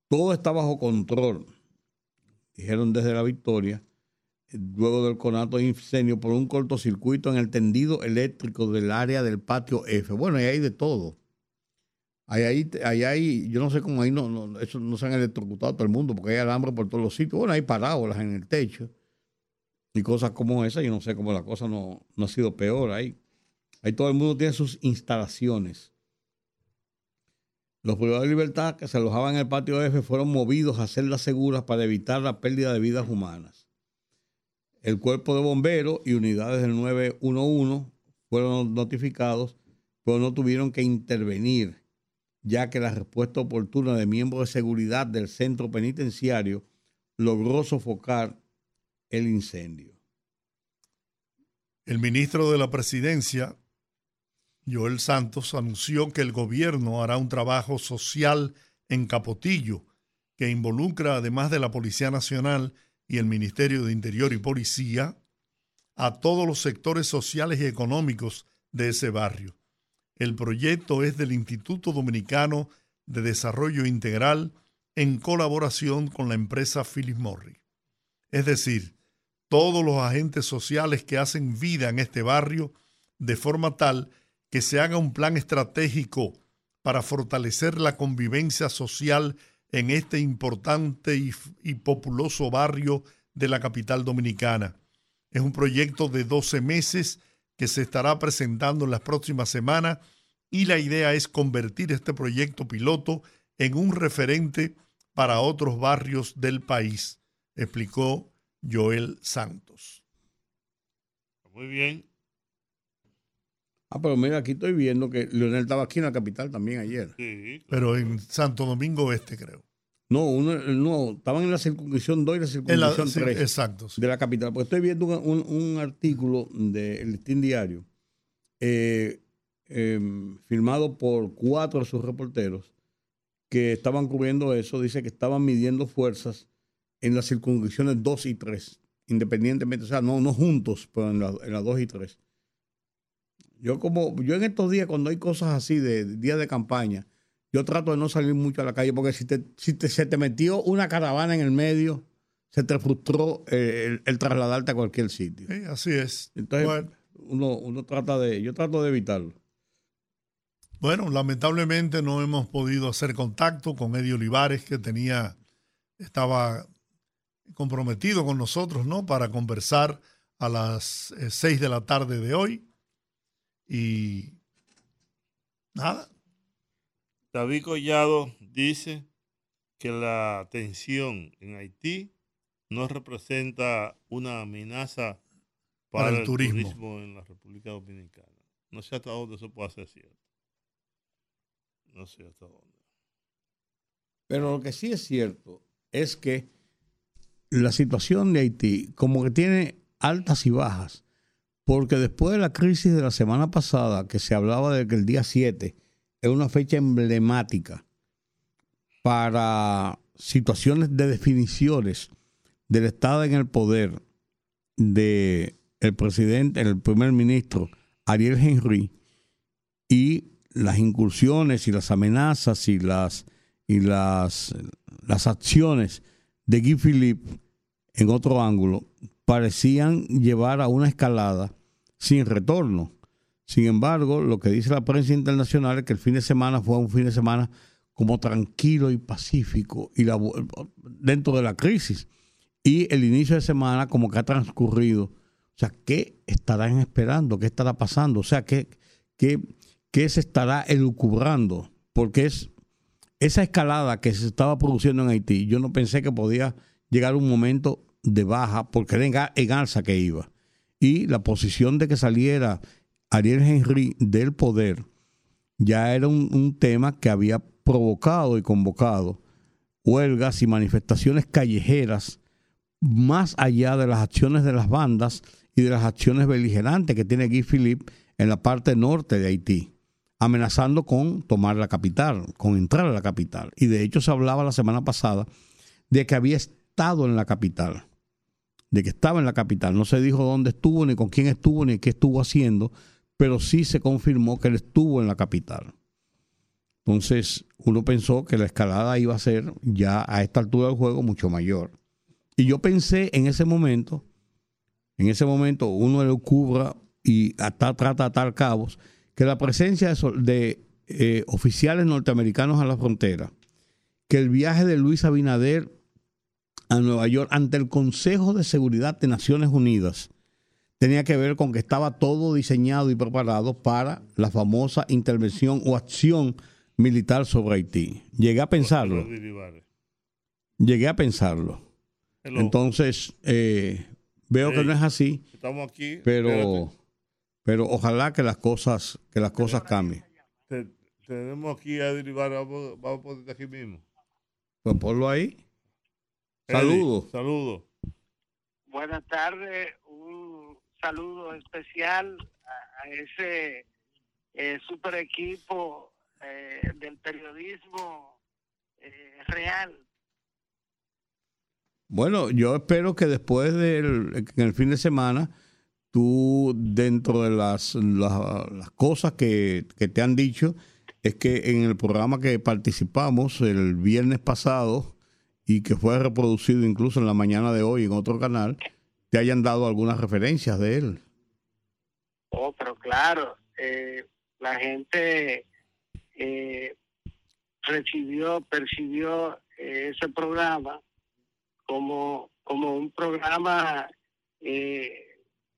Todo está bajo control, dijeron desde la Victoria, luego del conato de incendio por un cortocircuito en el tendido eléctrico del área del patio F. Bueno, ahí hay de todo. Ahí hay, ahí hay, yo no sé cómo ahí no, no, eso no se han electrocutado todo el mundo, porque hay alambre por todos los sitios. Bueno, hay parábolas en el techo y cosas como esa. Yo no sé cómo la cosa no, no ha sido peor ahí. Ahí todo el mundo tiene sus instalaciones. Los privados de libertad que se alojaban en el patio F fueron movidos a celdas seguras para evitar la pérdida de vidas humanas. El cuerpo de bomberos y unidades del 911 fueron notificados, pero no tuvieron que intervenir, ya que la respuesta oportuna de miembros de seguridad del centro penitenciario logró sofocar el incendio. El ministro de la Presidencia, Joel Santos, anunció que el gobierno hará un trabajo social en Capotillo que involucra, además de la Policía Nacional y el Ministerio de Interior y Policía, a todos los sectores sociales y económicos de ese barrio. El proyecto es del Instituto Dominicano de Desarrollo Integral en colaboración con la empresa Philip Morris. Es decir, todos los agentes sociales que hacen vida en este barrio de forma tal que se haga un plan estratégico para fortalecer la convivencia social en este importante y, y populoso barrio de la capital dominicana. Es un proyecto de 12 meses que se estará presentando en las próximas semanas y la idea es convertir este proyecto piloto en un referente para otros barrios del país, explicó Joel Santos. Muy bien. Ah, pero mira, aquí estoy viendo que Leonel estaba aquí en la capital también ayer. Sí, Pero en Santo Domingo Este, creo. No, uno, no, estaban en la circunscripción 2 y la En sí, 3 exacto. sí. de la capital. Porque estoy viendo un, un- un artículo del Listín Diario eh, eh, firmado por cuatro de sus reporteros que estaban cubriendo eso. Dice que estaban midiendo fuerzas en las circunscripciones 2 y 3, independientemente, o sea, no, no juntos, pero en las la 2 y 3. Yo como, yo en estos días, cuando hay cosas así de, de días de campaña, yo trato de no salir mucho a la calle porque si, te, si te- se te metió una caravana en el medio, se te frustró el, el trasladarte a cualquier sitio. Sí, así es. Entonces, bueno, uno, uno trata de, yo trato de evitarlo. bueno, lamentablemente no hemos podido hacer contacto con Eddie Olivares, que tenía, estaba comprometido con nosotros, ¿no? Para conversar a las eh, seis de la tarde de hoy. Y nada, David Collado dice que la tensión en Haití no representa una amenaza para, Para el el turismo. turismo. en la República Dominicana. No sé hasta dónde eso puede ser cierto. No sé hasta dónde. Pero lo que sí es cierto es que la situación de Haití como que tiene altas y bajas, porque después de la crisis de la semana pasada, que se hablaba de que el día 7 es una fecha emblemática para situaciones de definiciones del Estado en el poder de el presidente, el primer ministro Ariel Henry y las incursiones y las amenazas y las y las, las acciones de Guy Philippe en otro ángulo parecían llevar a una escalada sin retorno. Sin embargo, lo que dice la prensa internacional es que el fin de semana fue un fin de semana como tranquilo y pacífico y dentro de la crisis. Y el inicio de semana como que ha transcurrido. O sea, ¿qué estarán esperando? ¿Qué estará pasando? O sea, ¿qué, qué, qué se estará elucubrando? Porque es esa escalada que se estaba produciendo en Haití. Yo no pensé que podía llegar un momento de baja porque era en alza que iba. Y la posición de que saliera Ariel Henry del poder ya era un, tema que había provocado y convocado huelgas y manifestaciones callejeras más allá de las acciones de las bandas y de las acciones beligerantes que tiene Guy Philippe en la parte norte de Haití, amenazando con tomar la capital, con entrar a la capital. Y de hecho se hablaba la semana pasada de que había estado en la capital, de que estaba en la capital. No se dijo dónde estuvo, ni con quién estuvo, ni qué estuvo haciendo, pero sí se confirmó que él estuvo en la capital. Entonces, uno pensó que la escalada iba a ser ya a esta altura del juego mucho mayor. Y yo pensé en ese momento, en ese momento uno le cubra y hasta trata de atar cabos, que la presencia de, eh, oficiales norteamericanos a la frontera, que el viaje de Luis Abinader a Nueva York ante el Consejo de Seguridad de Naciones Unidas, tenía que ver con que estaba todo diseñado y preparado para la famosa intervención o acción militar sobre Haití. Llegué a pensarlo. Llegué a pensarlo. Entonces, eh, veo que no es así. Estamos aquí. Pero, pero ojalá que las cosas, que las cosas cambien. tenemos aquí a derivar, vamos, vamos a aquí mismo. Pues ponlo ahí. Saludos. Saludos. Buenas tardes, saludo especial a, ese eh, super equipo eh, del periodismo eh, real. Bueno, yo espero que después del el fin de semana, tú dentro de las, las, cosas que, que te han dicho, es que en el programa que participamos el viernes pasado y que fue reproducido incluso en la mañana de hoy en otro canal, te hayan dado algunas referencias de él. Oh, pero claro, eh, la gente eh, recibió, percibió eh, ese programa como, como un programa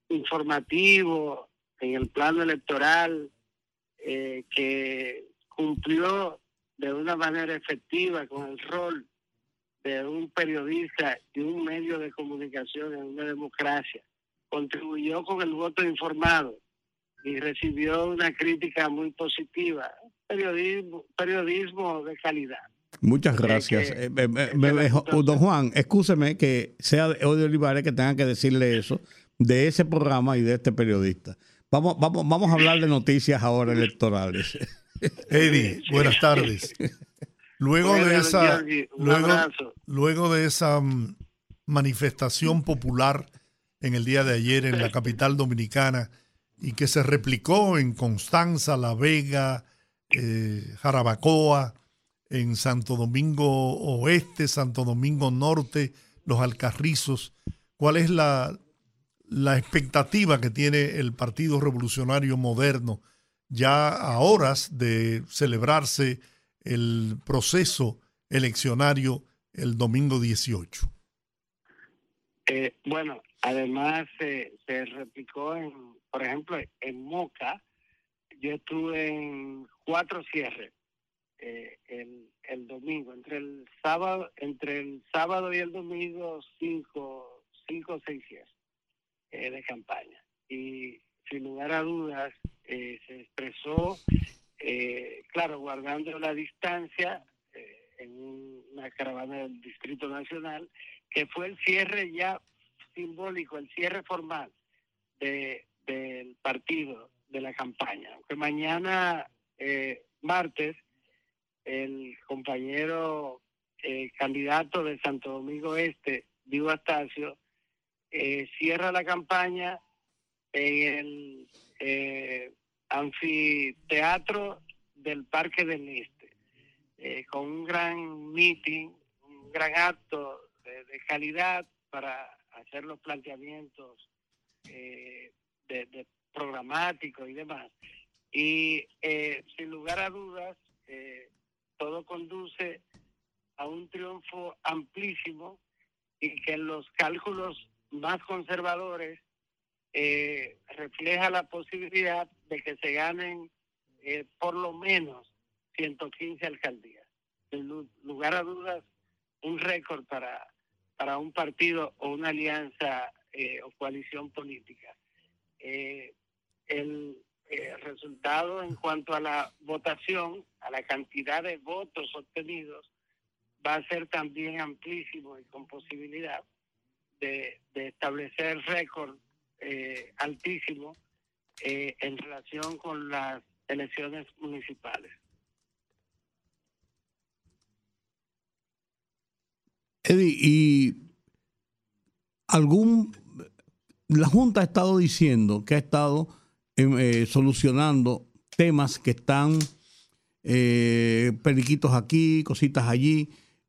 informativo en el plano electoral que cumplió de una manera efectiva con el rol de un periodista y un medio de comunicación en una democracia. Contribuyó con el voto informado y recibió una crítica muy positiva. Periodismo, periodismo de calidad. Muchas gracias. Eh, don Juan, escúcheme que sea de Olivares que tenga que decirle eso de ese programa y de este periodista. Vamos, vamos, vamos a hablar de noticias ahora electorales. Eddie, buenas tardes. Luego de esa, luego, de esa manifestación popular en el día de ayer en la capital dominicana y que se replicó en Constanza, La Vega, eh, Jarabacoa, en Santo Domingo Oeste, Santo Domingo Norte, Los Alcarrizos. ¿Cuál es la, la expectativa que tiene el Partido Revolucionario Moderno ya a horas de celebrarse el proceso eleccionario el domingo 18? Eh, bueno, además se replicó, en, por ejemplo, en Moca, yo estuve en cuatro cierres eh, el, el, domingo, entre el sábado, entre el sábado y el domingo, cinco, cinco o seis cierres eh, de campaña. Y sin lugar a dudas, se expresó eh, claro, guardando la distancia eh, en una caravana del Distrito Nacional, que fue el cierre ya simbólico, el cierre formal de, del partido, de la campaña. Aunque mañana, eh, martes, el compañero candidato de Santo Domingo Este, Diego Astacio, cierra la campaña en el anfiteatro del Parque del Este. eh, con un gran meeting, un gran acto de, calidad para hacer los planteamientos eh, de, de programáticos y demás. Y eh, sin lugar a dudas, todo conduce a un triunfo amplísimo y que en los cálculos más conservadores refleja la posibilidad de que se ganen eh, por lo menos 115 alcaldías. Sin lu- lugar a dudas, un récord para, para un partido o una alianza eh, o coalición política. Eh, el eh, resultado en cuanto a la votación, a la cantidad de votos obtenidos, va a ser también amplísimo y con posibilidad de, de establecer récord altísimo eh, en relación con las elecciones municipales. Eddie, y algún la Junta ha estado diciendo que ha estado em, eh, solucionando temas que están eh, periquitos aquí, cositas allí.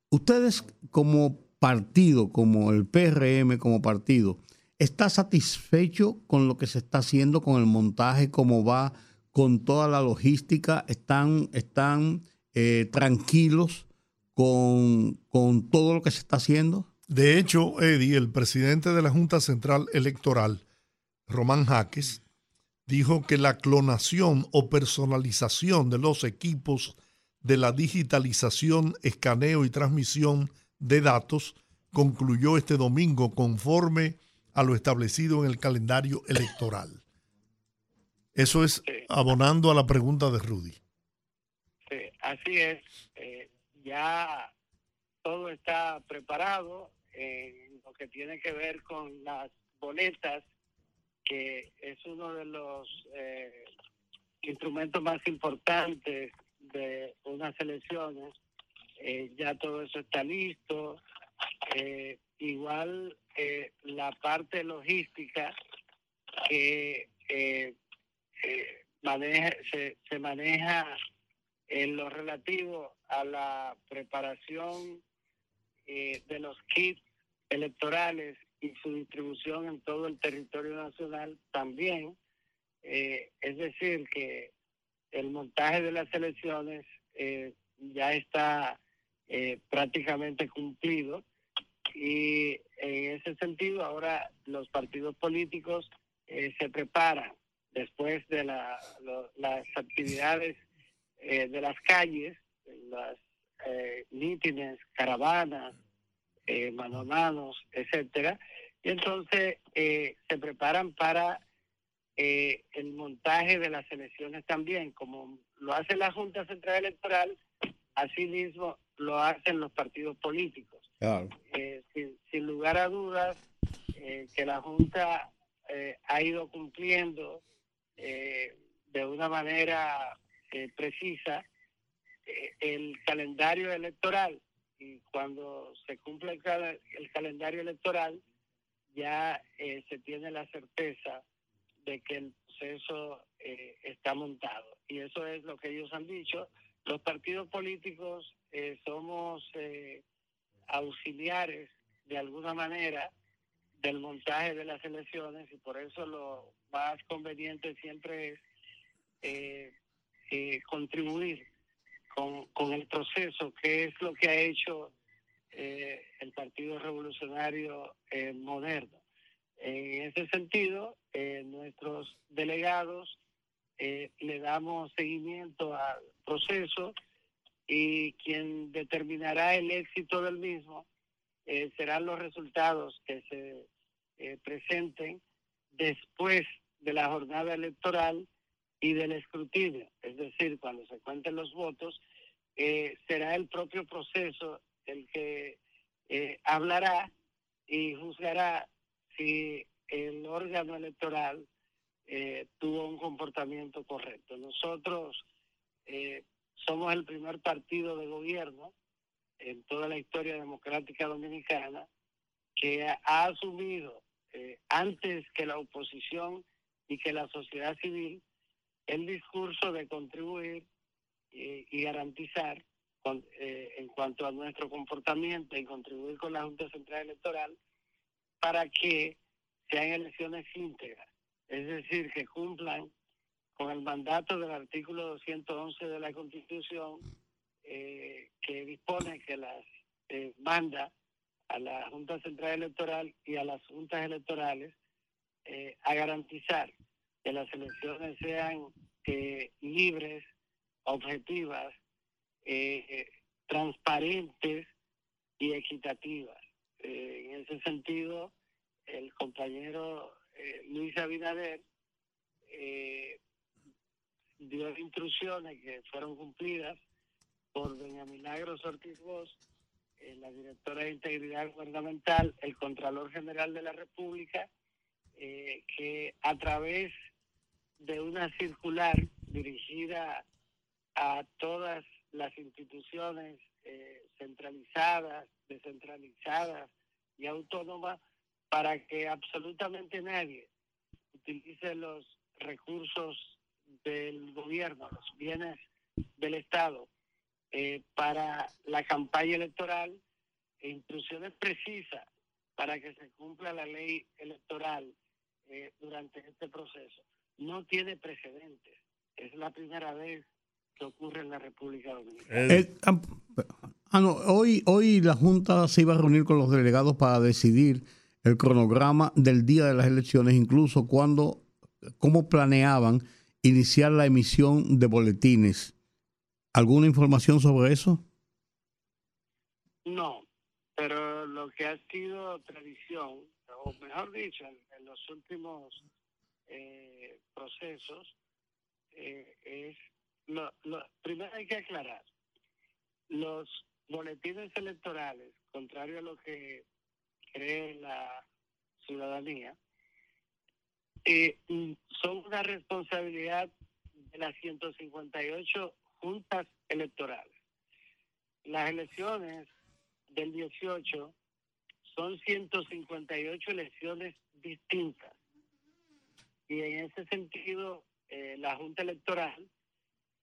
Ustedes como partido, como el PRM como partido, ¿está satisfecho con lo que se está haciendo, con el montaje, cómo va, con toda la logística? ¿Están, están eh, tranquilos con, con todo lo que se está haciendo? De hecho, Eddie, el presidente de la Junta Central Electoral, Román Jaques, dijo que la clonación o personalización de los equipos de la digitalización, escaneo y transmisión de datos concluyó este domingo conforme a lo establecido en el calendario electoral. Eso es Sí. abonando a la pregunta de Rudy. Sí, así es. Eh, ya todo está preparado en lo que tiene que ver con las boletas, que es uno de los eh, instrumentos más importantes de unas elecciones. Eh, ya todo eso está listo. Eh, igual eh, la parte logística que eh, eh, maneja, se, maneja en lo relativo a la preparación eh, de los kits electorales y su distribución en todo el territorio nacional también. Es decir, que el montaje de las elecciones eh, ya está prácticamente cumplido y en ese sentido ahora los partidos políticos eh, se preparan después de la- las actividades eh, de las calles, las eh, mítines, caravanas, eh, mano a manos, etcétera, y entonces eh, se preparan para el montaje de las elecciones también, como lo hace la Junta Central Electoral, asimismo lo hacen los partidos políticos. Eh, sin, lugar a dudas eh, que la Junta eh, ha ido cumpliendo de una manera precisa el calendario electoral. Y cuando se cumple el, cal- el calendario electoral ya se tiene la certeza de que el proceso está montado. Y eso es lo que ellos han dicho. Los partidos políticos somos auxiliares de alguna manera del montaje de las elecciones y por eso lo más conveniente siempre es eh, eh, contribuir con, con el proceso, que es lo que ha hecho eh, el Partido Revolucionario eh, Moderno. En ese sentido, eh, nuestros delegados le damos seguimiento al proceso y quien determinará el éxito del mismo eh, serán los resultados que se eh, presenten después de la jornada electoral y del escrutinio, es decir, cuando se cuenten los votos, eh, será el propio proceso el que eh, hablará y juzgará si el órgano electoral tuvo un comportamiento correcto. Nosotros somos el primer partido de gobierno en toda la historia democrática dominicana que ha, asumido eh, antes que la oposición y que la sociedad civil el discurso de contribuir eh, y garantizar con- eh, en cuanto a nuestro comportamiento y contribuir con la Junta Central Electoral para que sean elecciones íntegras, es decir, que cumplan con el mandato del artículo 211 de la Constitución eh, que dispone que las eh, manda a la Junta Central Electoral y a las juntas electorales eh, a garantizar que las elecciones sean libres, objetivas, transparentes y equitativas. En ese sentido, el compañero Luis Abinader dio instrucciones que fueron cumplidas por doña Milagros Ortiz Bosch, eh, la directora de Integridad Gubernamental, el Contralor General de la República, eh, que a través de una circular dirigida a todas las instituciones eh, centralizadas, descentralizadas y autónomas para que absolutamente nadie utilice los recursos del gobierno, los bienes del Estado eh, para la campaña electoral e instrucciones precisas para que se cumpla la ley electoral eh, durante este proceso. No tiene precedentes. Es la primera vez que ocurre en la República Dominicana. Eddie, Eh, ah, ah, no, hoy, hoy la Junta se iba a reunir con los delegados para decidir el cronograma del día de las elecciones, incluso cuando, cómo planeaban iniciar la emisión de boletines. ¿Alguna información sobre eso? No, pero lo que ha sido tradición, o mejor dicho, en, los últimos eh, procesos, eh, es, lo, lo- primero hay que aclarar, los boletines electorales, contrario a lo que cree la ciudadanía, mm, son una responsabilidad de las 158 juntas electorales. Las elecciones del 18 son 158 elecciones distintas. Y en ese sentido, eh, la Junta Electoral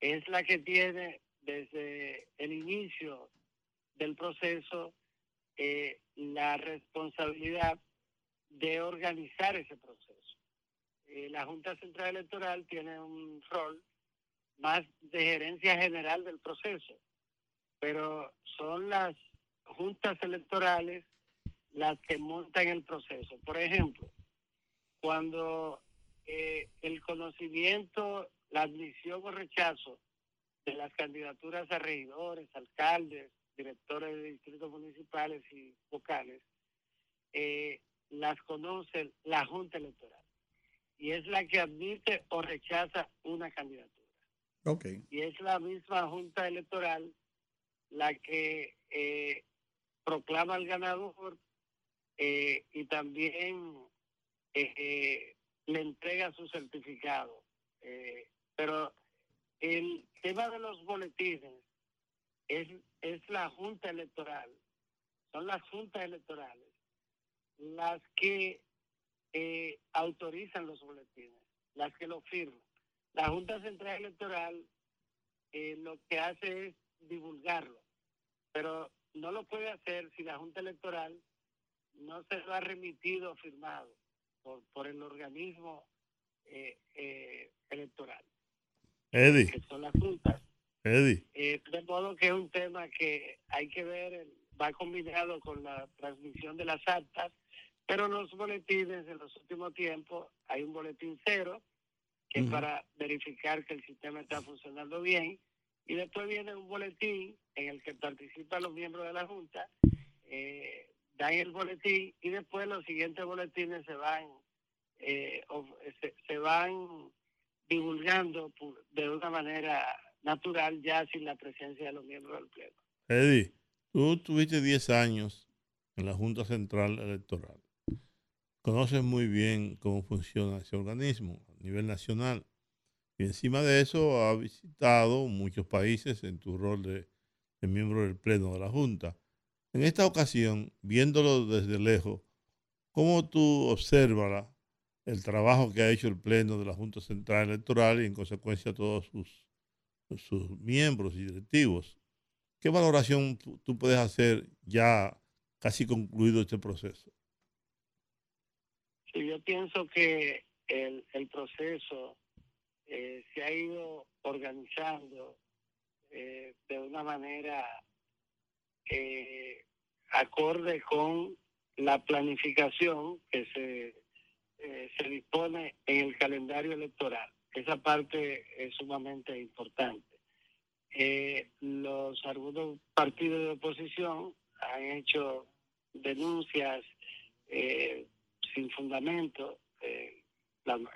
es la que tiene desde el inicio del proceso eh, la responsabilidad de organizar ese proceso. Eh, la Junta Central Electoral tiene un rol más de gerencia general del proceso, pero son las juntas electorales las que montan el proceso. Por ejemplo, cuando eh, el conocimiento, la admisión o rechazo de las candidaturas a regidores, alcaldes, directores de distritos municipales y vocales, eh, las conoce la Junta Electoral y es la que admite o rechaza una candidatura Ok. y es la misma Junta Electoral la que eh, proclama al ganador eh, y también eh, le entrega su certificado. Pero el tema de los boletines es, es la Junta Electoral, son las juntas electorales las que eh, autorizan los boletines, las que lo firman. La Junta Central Electoral eh, lo que hace es divulgarlo, pero no lo puede hacer si la Junta Electoral no se lo ha remitido firmado por, por el organismo eh, eh, electoral, Eddie, que son las juntas. Eddie, Eh, de modo que es un tema que hay que ver, va combinado con la transmisión de las actas, pero los boletines en los últimos tiempos hay un boletín cero, que es para verificar que el sistema está funcionando bien, y después viene un boletín en el que participan los miembros de la Junta, eh, dan el boletín y después los siguientes boletines se van eh, se, se van divulgando de una manera natural ya sin la presencia de los miembros del pleno. Eddie, tú tuviste 10 años en la Junta Central Electoral. Conoces muy bien cómo funciona ese organismo a nivel nacional. Y encima de eso, has visitado muchos países en tu rol de, miembro del Pleno de la Junta. En esta ocasión, viéndolo desde lejos, ¿cómo tú observas el trabajo que ha hecho el Pleno de la Junta Central Electoral y en consecuencia todos sus, sus miembros y directivos? ¿qué valoración tú puedes hacer ya casi concluido este proceso? Sí, yo pienso que el, el proceso eh, se ha ido organizando eh, de una manera eh, acorde con la planificación que se, se dispone en el calendario electoral. Esa parte es sumamente importante. Los algunos partidos de oposición han hecho denuncias eh, sin fundamento eh,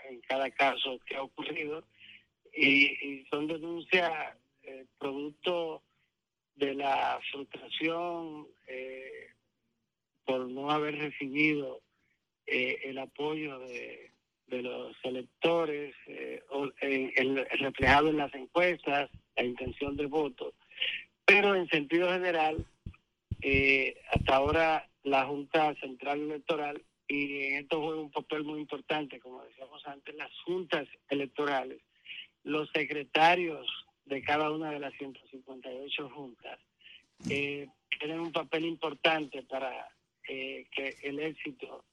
en cada caso que ha ocurrido y, son denuncias eh, producto de la frustración eh, por no haber recibido eh, el apoyo de, de los electores o, reflejado en las encuestas, la intención de voto. Pero en sentido general, hasta ahora la Junta Central Electoral, y en esto juega un papel muy importante, como decíamos antes, las juntas electorales, los secretarios de cada una de las 158 juntas, eh, tienen un papel importante para eh, que el éxito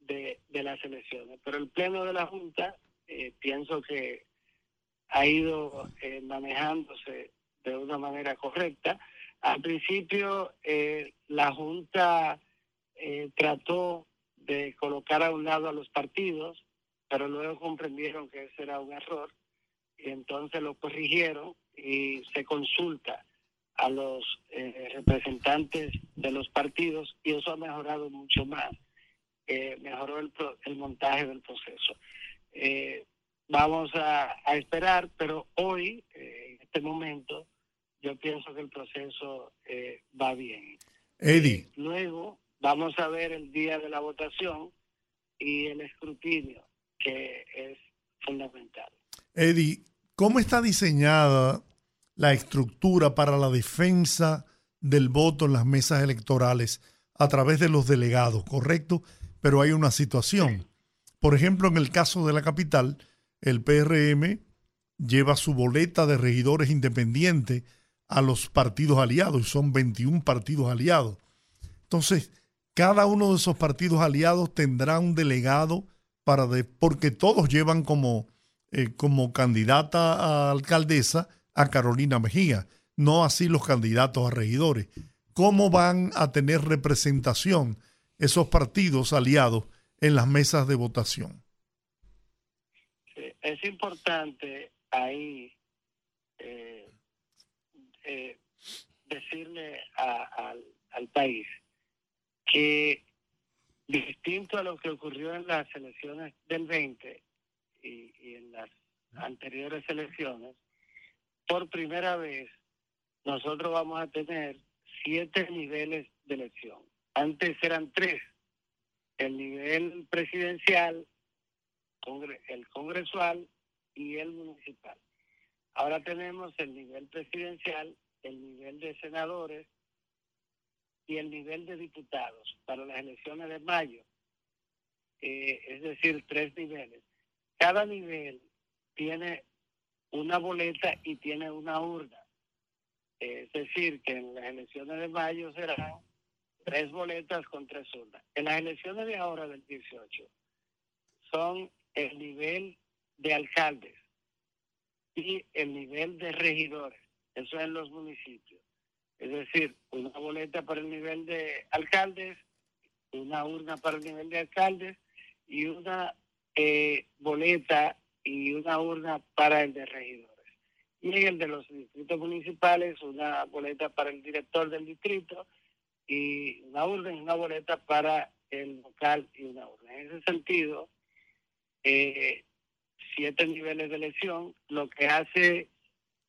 de, las elecciones. Pero el Pleno de la Junta, eh, pienso que ha ido eh, manejándose de una manera correcta. Al principio, eh, la Junta eh, trató de colocar a un lado a los partidos, pero luego comprendieron que ese era un error y entonces lo corrigieron y se consulta a los eh, representantes de los partidos y eso ha mejorado mucho más. Eh, mejoró el, pro- el montaje del proceso. Eh, vamos a, a esperar, pero hoy, eh, en este momento, yo pienso que el proceso eh, va bien. Eddie, Luego vamos a ver el día de la votación y el escrutinio, que es fundamental. Eddie, ¿cómo está diseñada la estructura para la defensa del voto en las mesas electorales a través de los delegados, correcto? Pero hay una situación. Por ejemplo, en el caso de la capital, el PRM lleva su boleta de regidores independientes a los partidos aliados, y son 21 partidos aliados. Entonces, cada uno de esos partidos aliados tendrá un delegado para de, porque todos llevan como, eh, como candidata a alcaldesa a Carolina Mejía, no así los candidatos a regidores. ¿Cómo van a tener representación esos partidos aliados en las mesas de votación? Sí, es importante ahí eh, eh, decirle a- al país que distinto a lo que ocurrió en las elecciones del 20 y, en las anteriores elecciones, por primera vez nosotros vamos a tener siete niveles de elección. Antes eran tres. El nivel presidencial, el congresual y el municipal. Ahora tenemos el nivel presidencial, el nivel de senadores y el nivel de diputados para las elecciones de mayo. Es decir, tres niveles. Cada nivel tiene una boleta y tiene una urna. Es decir, que en las elecciones de mayo serán tres boletas con tres urnas. En las elecciones de ahora, del 18, son el nivel de alcaldes y el nivel de regidores. Eso en los municipios. Es decir, una boleta para el nivel de alcaldes, una urna para el nivel de alcaldes y una eh, boleta y una urna para el de regidores. Y el de los distritos municipales, una boleta para el director del distrito y una urna y una boleta para el local y una urna. En ese sentido, eh, siete niveles de elección, lo que hace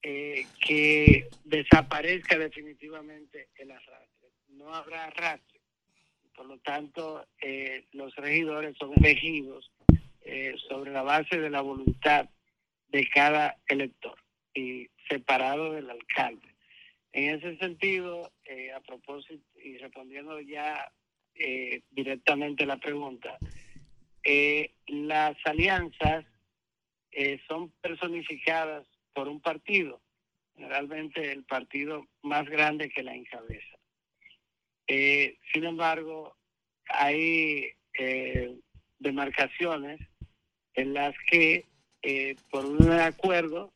eh, que desaparezca definitivamente el arrastre. No habrá arrastre. Por lo tanto, eh, los regidores son elegidos eh, sobre la base de la voluntad de cada elector y separado del alcalde. En ese sentido, a propósito y respondiendo ya directamente a la pregunta, las alianzas son personificadas por un partido generalmente el partido más grande que la encabeza. Eh, sin embargo, hay eh, demarcaciones en las que eh, por un acuerdo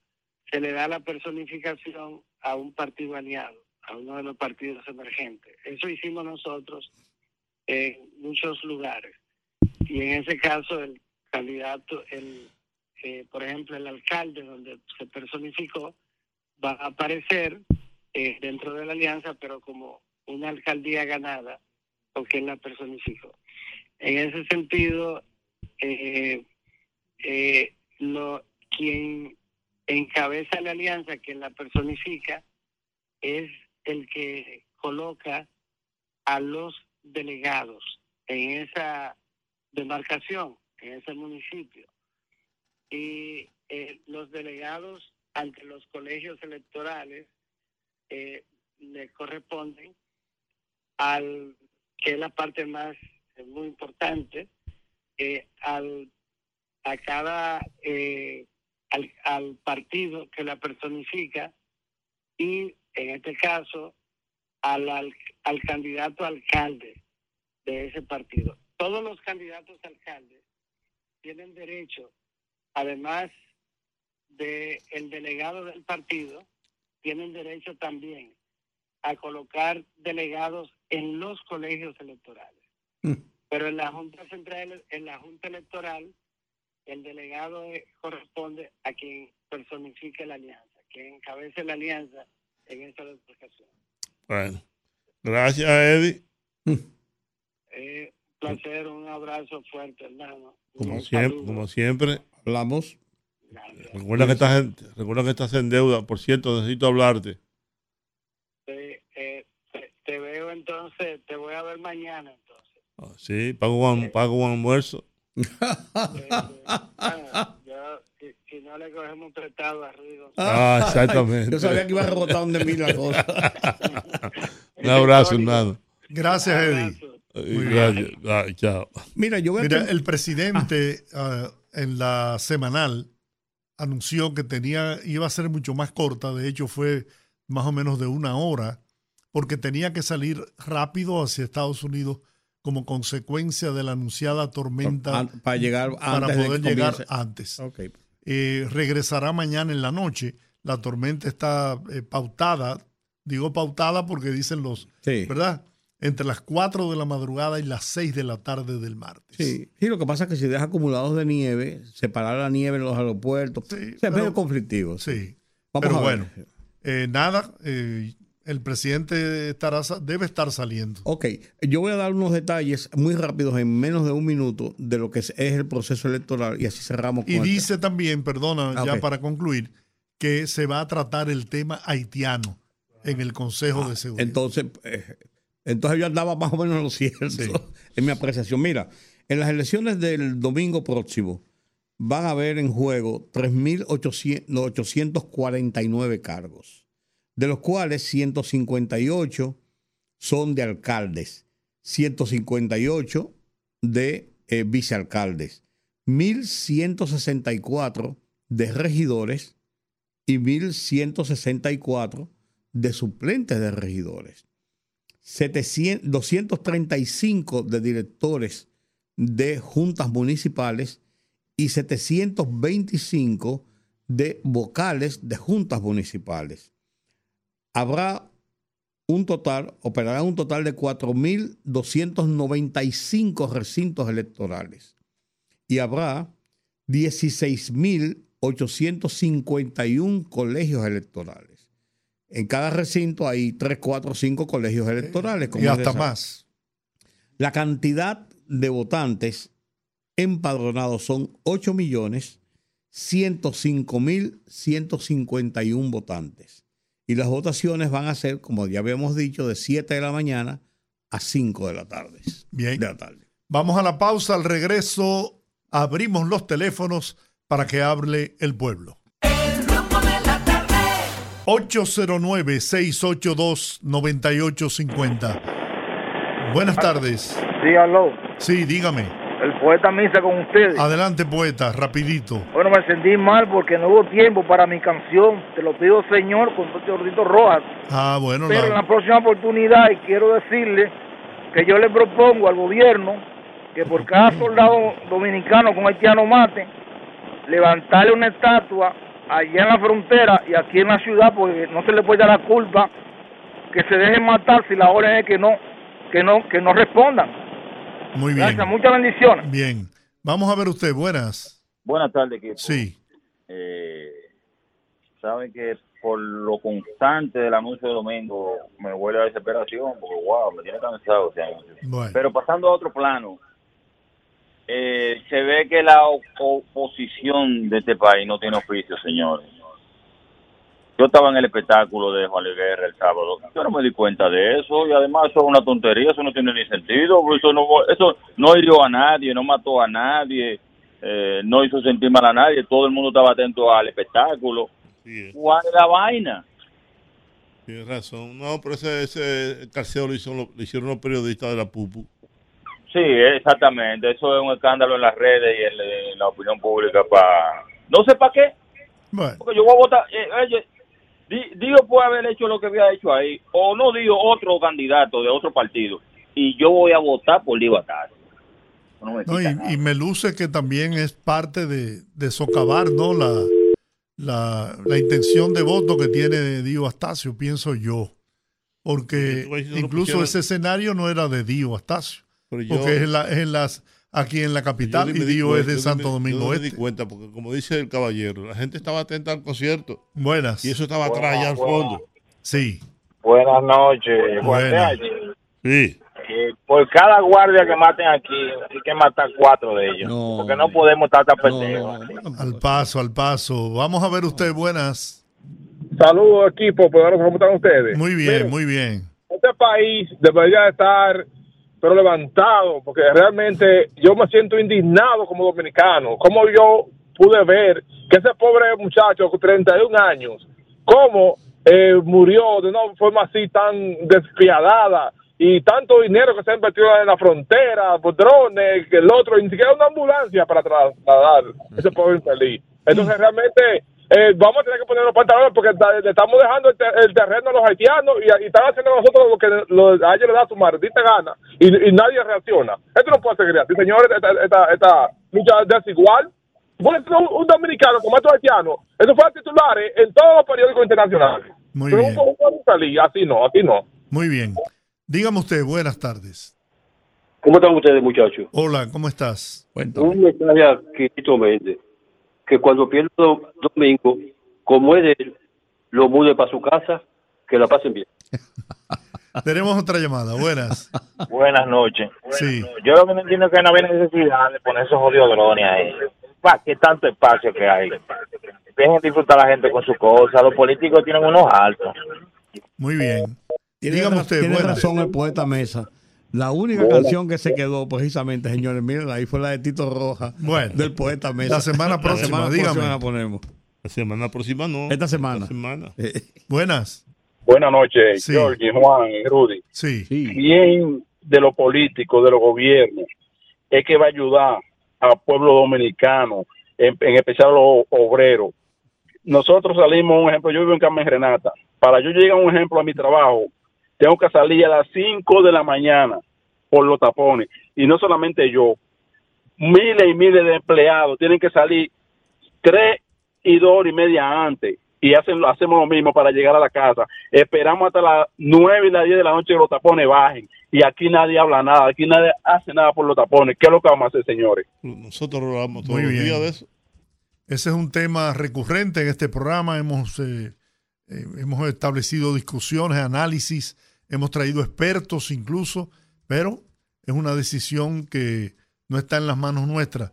se le da la personificación a un partido aliado, a uno de los partidos emergentes. Eso hicimos nosotros en muchos lugares. Y en ese caso el candidato, el, eh, por ejemplo, el alcalde donde se personificó, va a aparecer eh, dentro de la alianza, pero como una alcaldía ganada, porque la personificó. En ese sentido, eh, eh, lo, quien encabeza la alianza, quien la personifica, es el que coloca a los delegados en esa demarcación, en ese municipio. Y eh, los delegados ante los colegios electorales eh, le corresponden al que es la parte más muy importante eh, al a cada al, al partido que la personifica y en este caso al, al, al candidato alcalde de ese partido. Todos los candidatos alcaldes tienen derecho, además de el delegado del partido, tienen derecho también a colocar delegados en los colegios electorales. Mm. Pero en la Junta Central, en la Junta Electoral, el delegado eh, corresponde a quien personifique la alianza, quien encabece la alianza en esa demarcación. Bueno, gracias, Eddie. Eh, un placer, un abrazo fuerte, hermano. Como siempre, como siempre. Hablamos. Recuerda que, estás en, recuerda que estás en deuda. Por cierto, necesito hablarte. Te, eh, te- te veo entonces, te voy a ver mañana entonces. Ah, Sí, pago un, pago un almuerzo. Eh, eh, bueno, yo, si, si no le cogemos prestado a. Ah, exactamente. Yo sabía que iba a rebotar donde mí la cosa. Un abrazo, hermano. Gracias, Eddie. Gracias. Ah, chao. Mira, yo voy a Mira, el presidente ah, en la semanal anunció que tenía iba a ser mucho más corta, de hecho fue más o menos de una hora, porque tenía que salir rápido hacia Estados Unidos como consecuencia de la anunciada tormenta an- para llegar para poder llegar antes. Eh, regresará mañana en la noche. La tormenta está eh, pautada, digo pautada porque dicen los, Sí. ¿verdad? Entre las 4 de la madrugada y las 6 de la tarde del martes. Sí. sí, lo que pasa es que si deja acumulados de nieve, separar la nieve en los aeropuertos, Sí, o sea, es medio conflictivo. Sí. Vamos Pero a ver. bueno, eh, nada, eh, el presidente estará, debe estar saliendo. Ok, yo voy a dar unos detalles muy rápidos en menos de un minuto de lo que es, el proceso electoral y así cerramos con Y dice también, perdona, Ah, ya para concluir, que se va a tratar el tema haitiano en el Consejo de Seguridad. Ah, Entonces, eh, entonces yo andaba más o menos en lo cierto Sí. en mi apreciación. Mira, en las elecciones del domingo próximo van a haber en juego 3.849 cargos, de los cuales 158 son de alcaldes, 158 de eh, vicealcaldes, 1.164 de regidores y 1.164 de suplentes de regidores. 700 235 de directores de juntas municipales y 725 de vocales de juntas municipales. Habrá un total, operará un total de 4.295 recintos electorales y habrá 16.851 colegios electorales. En cada recinto hay 3, 4, 5 colegios electorales. como y hasta más. La cantidad de votantes empadronados son 8 millones 105 mil 151 votantes. Y las votaciones van a ser, como ya habíamos dicho, de 7 de la mañana a 5 de la tarde. Bien. De la tarde. Vamos a la pausa. Al regreso, abrimos los teléfonos para que hable el pueblo. 809-682-9850. Buenas tardes. Sí, aló. Sí, dígame. el poeta Misa con ustedes. Adelante, poeta, rapidito. Bueno, me sentí mal porque no hubo tiempo para mi canción. Te lo pido, Señor, con todo Jordito Rojas. Ah, bueno, Pero en la próxima oportunidad, y quiero decirle que yo le propongo al gobierno que por cada soldado dominicano con haitiano mate, levantarle una estatua allá en la frontera y aquí en la ciudad, porque no se le puede dar la culpa que se dejen matar si la orden es que no, que no, que no respondan. muy bien. Gracias, muchas bendiciones. Bien. Vamos a ver usted, buenas. Buenas tardes, equipo. Sí. Eh, Saben que por lo constante del anuncio de domingo me huele a desesperación, porque wow, me tiene cansado ese anuncio. Bueno. Pero pasando a otro plano, eh, se ve que la oposición de este país no tiene oficio, señores. Yo estaba en el espectáculo de Juan Luis Guerra el sábado. Yo no me di cuenta de eso y además eso es una tontería, eso no tiene ni sentido. Eso no, eso no hirió a nadie, no mató a nadie, eh, no hizo sentir mal a nadie. Todo el mundo estaba atento al espectáculo. Sí, ¿Cuál es la vaina? tienes razón. No, pero ese, ese carceo lo hicieron los periodistas de la PUPU. Sí, exactamente. Eso es un escándalo en las redes y en, en la opinión pública para... No sé para qué. Bueno, Porque yo voy a votar... eh, Dios puede haber hecho lo que había hecho ahí, o no Dios, otro candidato de otro partido, y yo voy a votar por Atar. No me no, y, y me luce que también es parte de, de socavar, ¿no? La, la, la intención de voto que tiene Dio Astacio, pienso yo. Porque incluso ese escenario no era de Dio Astacio. Pero yo- Porque es, en la- es en las, aquí en la capital Yo y me Dio es de yo Santo me- Domingo yo no me di Este. cuenta, porque como dice el caballero, la gente estaba atenta al concierto Buenas. y eso estaba atrás allá al fondo. Sí. Buenas noches, Buenas. Sí. Eh, por cada guardia que maten aquí, hay que matar cuatro de ellos. No, porque no podemos estar tan No, pendejos. no, no. Al paso, al paso. Vamos a ver usted, buenas. Saludos, equipo. ¿cómo están ustedes? Muy bien, muy bien. Este país debería estar, pero levantado, porque realmente yo me siento indignado como dominicano. Como yo pude ver que ese pobre muchacho con 31 años, cómo eh, murió de una forma así tan despiadada y tanto dinero que se ha invertido en la frontera, por drones, que el otro, ni siquiera una ambulancia para trasladar ese pobre infeliz. Entonces realmente eh, vamos a tener que poner los pantalones porque le estamos dejando el, te- el terreno a los haitianos y, y están haciendo a nosotros lo que lo- a ellos les da su maldita gana y, y nadie reacciona. Esto no puede seguir así, señores, esta, esta, esta lucha desigual. Bueno, un, un dominicano como estos haitianos, eso fue a titulares en todos los periódicos internacionales. Muy Pero bien. un, un infeliz, así no, así no. Muy bien. Dígame usted, buenas tardes. ¿Cómo están ustedes, muchachos? Hola, ¿cómo estás? Cuéntame. Un mensaje a Quito Méndez, que cuando pierda do- domingo, como es de él, lo mude para su casa, que la pasen bien. Tenemos otra llamada. Buenas. Buenas noches. Sí. Yo lo que no entiendo es que no había necesidad de poner esos jodidos drones ahí. ¿Para qué tanto espacio que hay? Dejen disfrutar a la gente con sus cosas. Los políticos tienen unos altos. Muy bien. Tiene, Dígame usted, tiene buenas. razón el poeta Mesa. La única canción que se quedó, precisamente, señores, miren, ahí fue la de Tito Roja, Bueno. del poeta Mesa. La semana próxima, semana dígame. próxima la ponemos. La semana próxima no. Esta semana. Esta semana. Eh, Buenas. Buenas noches, Sí. Georgie, Juan, Rudy. Sí. Bien de los políticos, de los gobiernos, es que va a ayudar al pueblo dominicano, en, en especial a los obreros. Nosotros salimos, un ejemplo, yo vivo en Carmen Renata. Para yo llegar, un ejemplo, a mi trabajo, tengo que salir a las 5 de la mañana por los tapones. Y no solamente yo, miles y miles de empleados tienen que salir tres y dos horas y media antes y hacen, hacemos lo mismo para llegar a la casa. Esperamos hasta las nueve y las diez de la noche que los tapones bajen y aquí nadie habla nada, aquí nadie hace nada por los tapones. ¿Qué es lo que vamos a hacer, señores? Nosotros hablamos todos Muy los bien. días de eso. Ese es un tema recurrente en este programa. Hemos, eh, eh, hemos establecido discusiones, análisis, hemos traído expertos incluso, pero es una decisión que no está en las manos nuestras.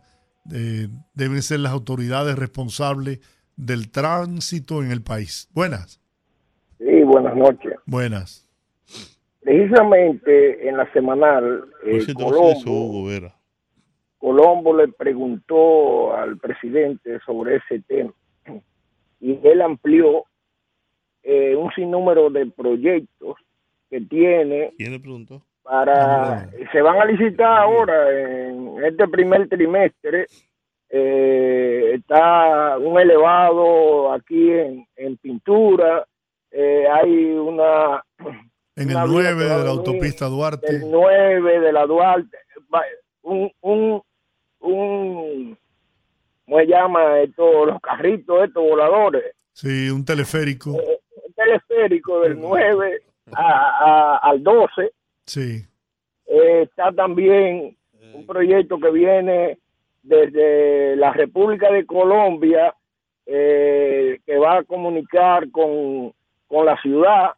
Eh, deben ser las autoridades responsables del tránsito en el país. Buenas, Sí, buenas noches. buenas. Precisamente en la semanal, eh, no sé eso, Colombo, Hugo Vera. Colombo le preguntó al presidente sobre ese tema y él amplió eh, un sinnúmero de proyectos que tiene ¿Quién le preguntó? para se van a licitar ahora en este primer trimestre eh, está un elevado aquí en, en pintura eh, hay una En el una vía 9 que va a de la autopista Duarte. del 9 de la Duarte un un un ¿cómo se llama esto los carritos estos voladores Sí, un teleférico. un teleférico del 9 a- a- al 12 Sí. Eh, está también un proyecto que viene desde la República de Colombia eh, que va a comunicar con, con la ciudad.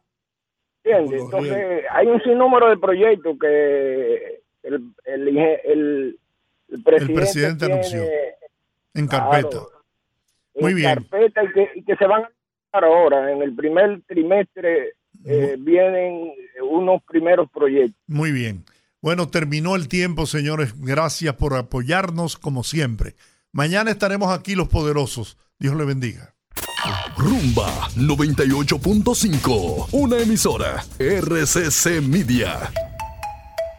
¿Entiendes? Entonces, hay un sinnúmero de proyectos que el, el, el, el presidente, presidente tiene anunció. En Claro. carpeta. Muy en bien. carpeta y que, y que se van a ahora. En el primer trimestre eh, vienen unos primeros proyectos. Muy bien. Bueno, terminó el tiempo, señores. Gracias por apoyarnos como siempre. Mañana estaremos aquí los poderosos. Dios le bendiga. Rumba 98.5, una emisora RCC Media.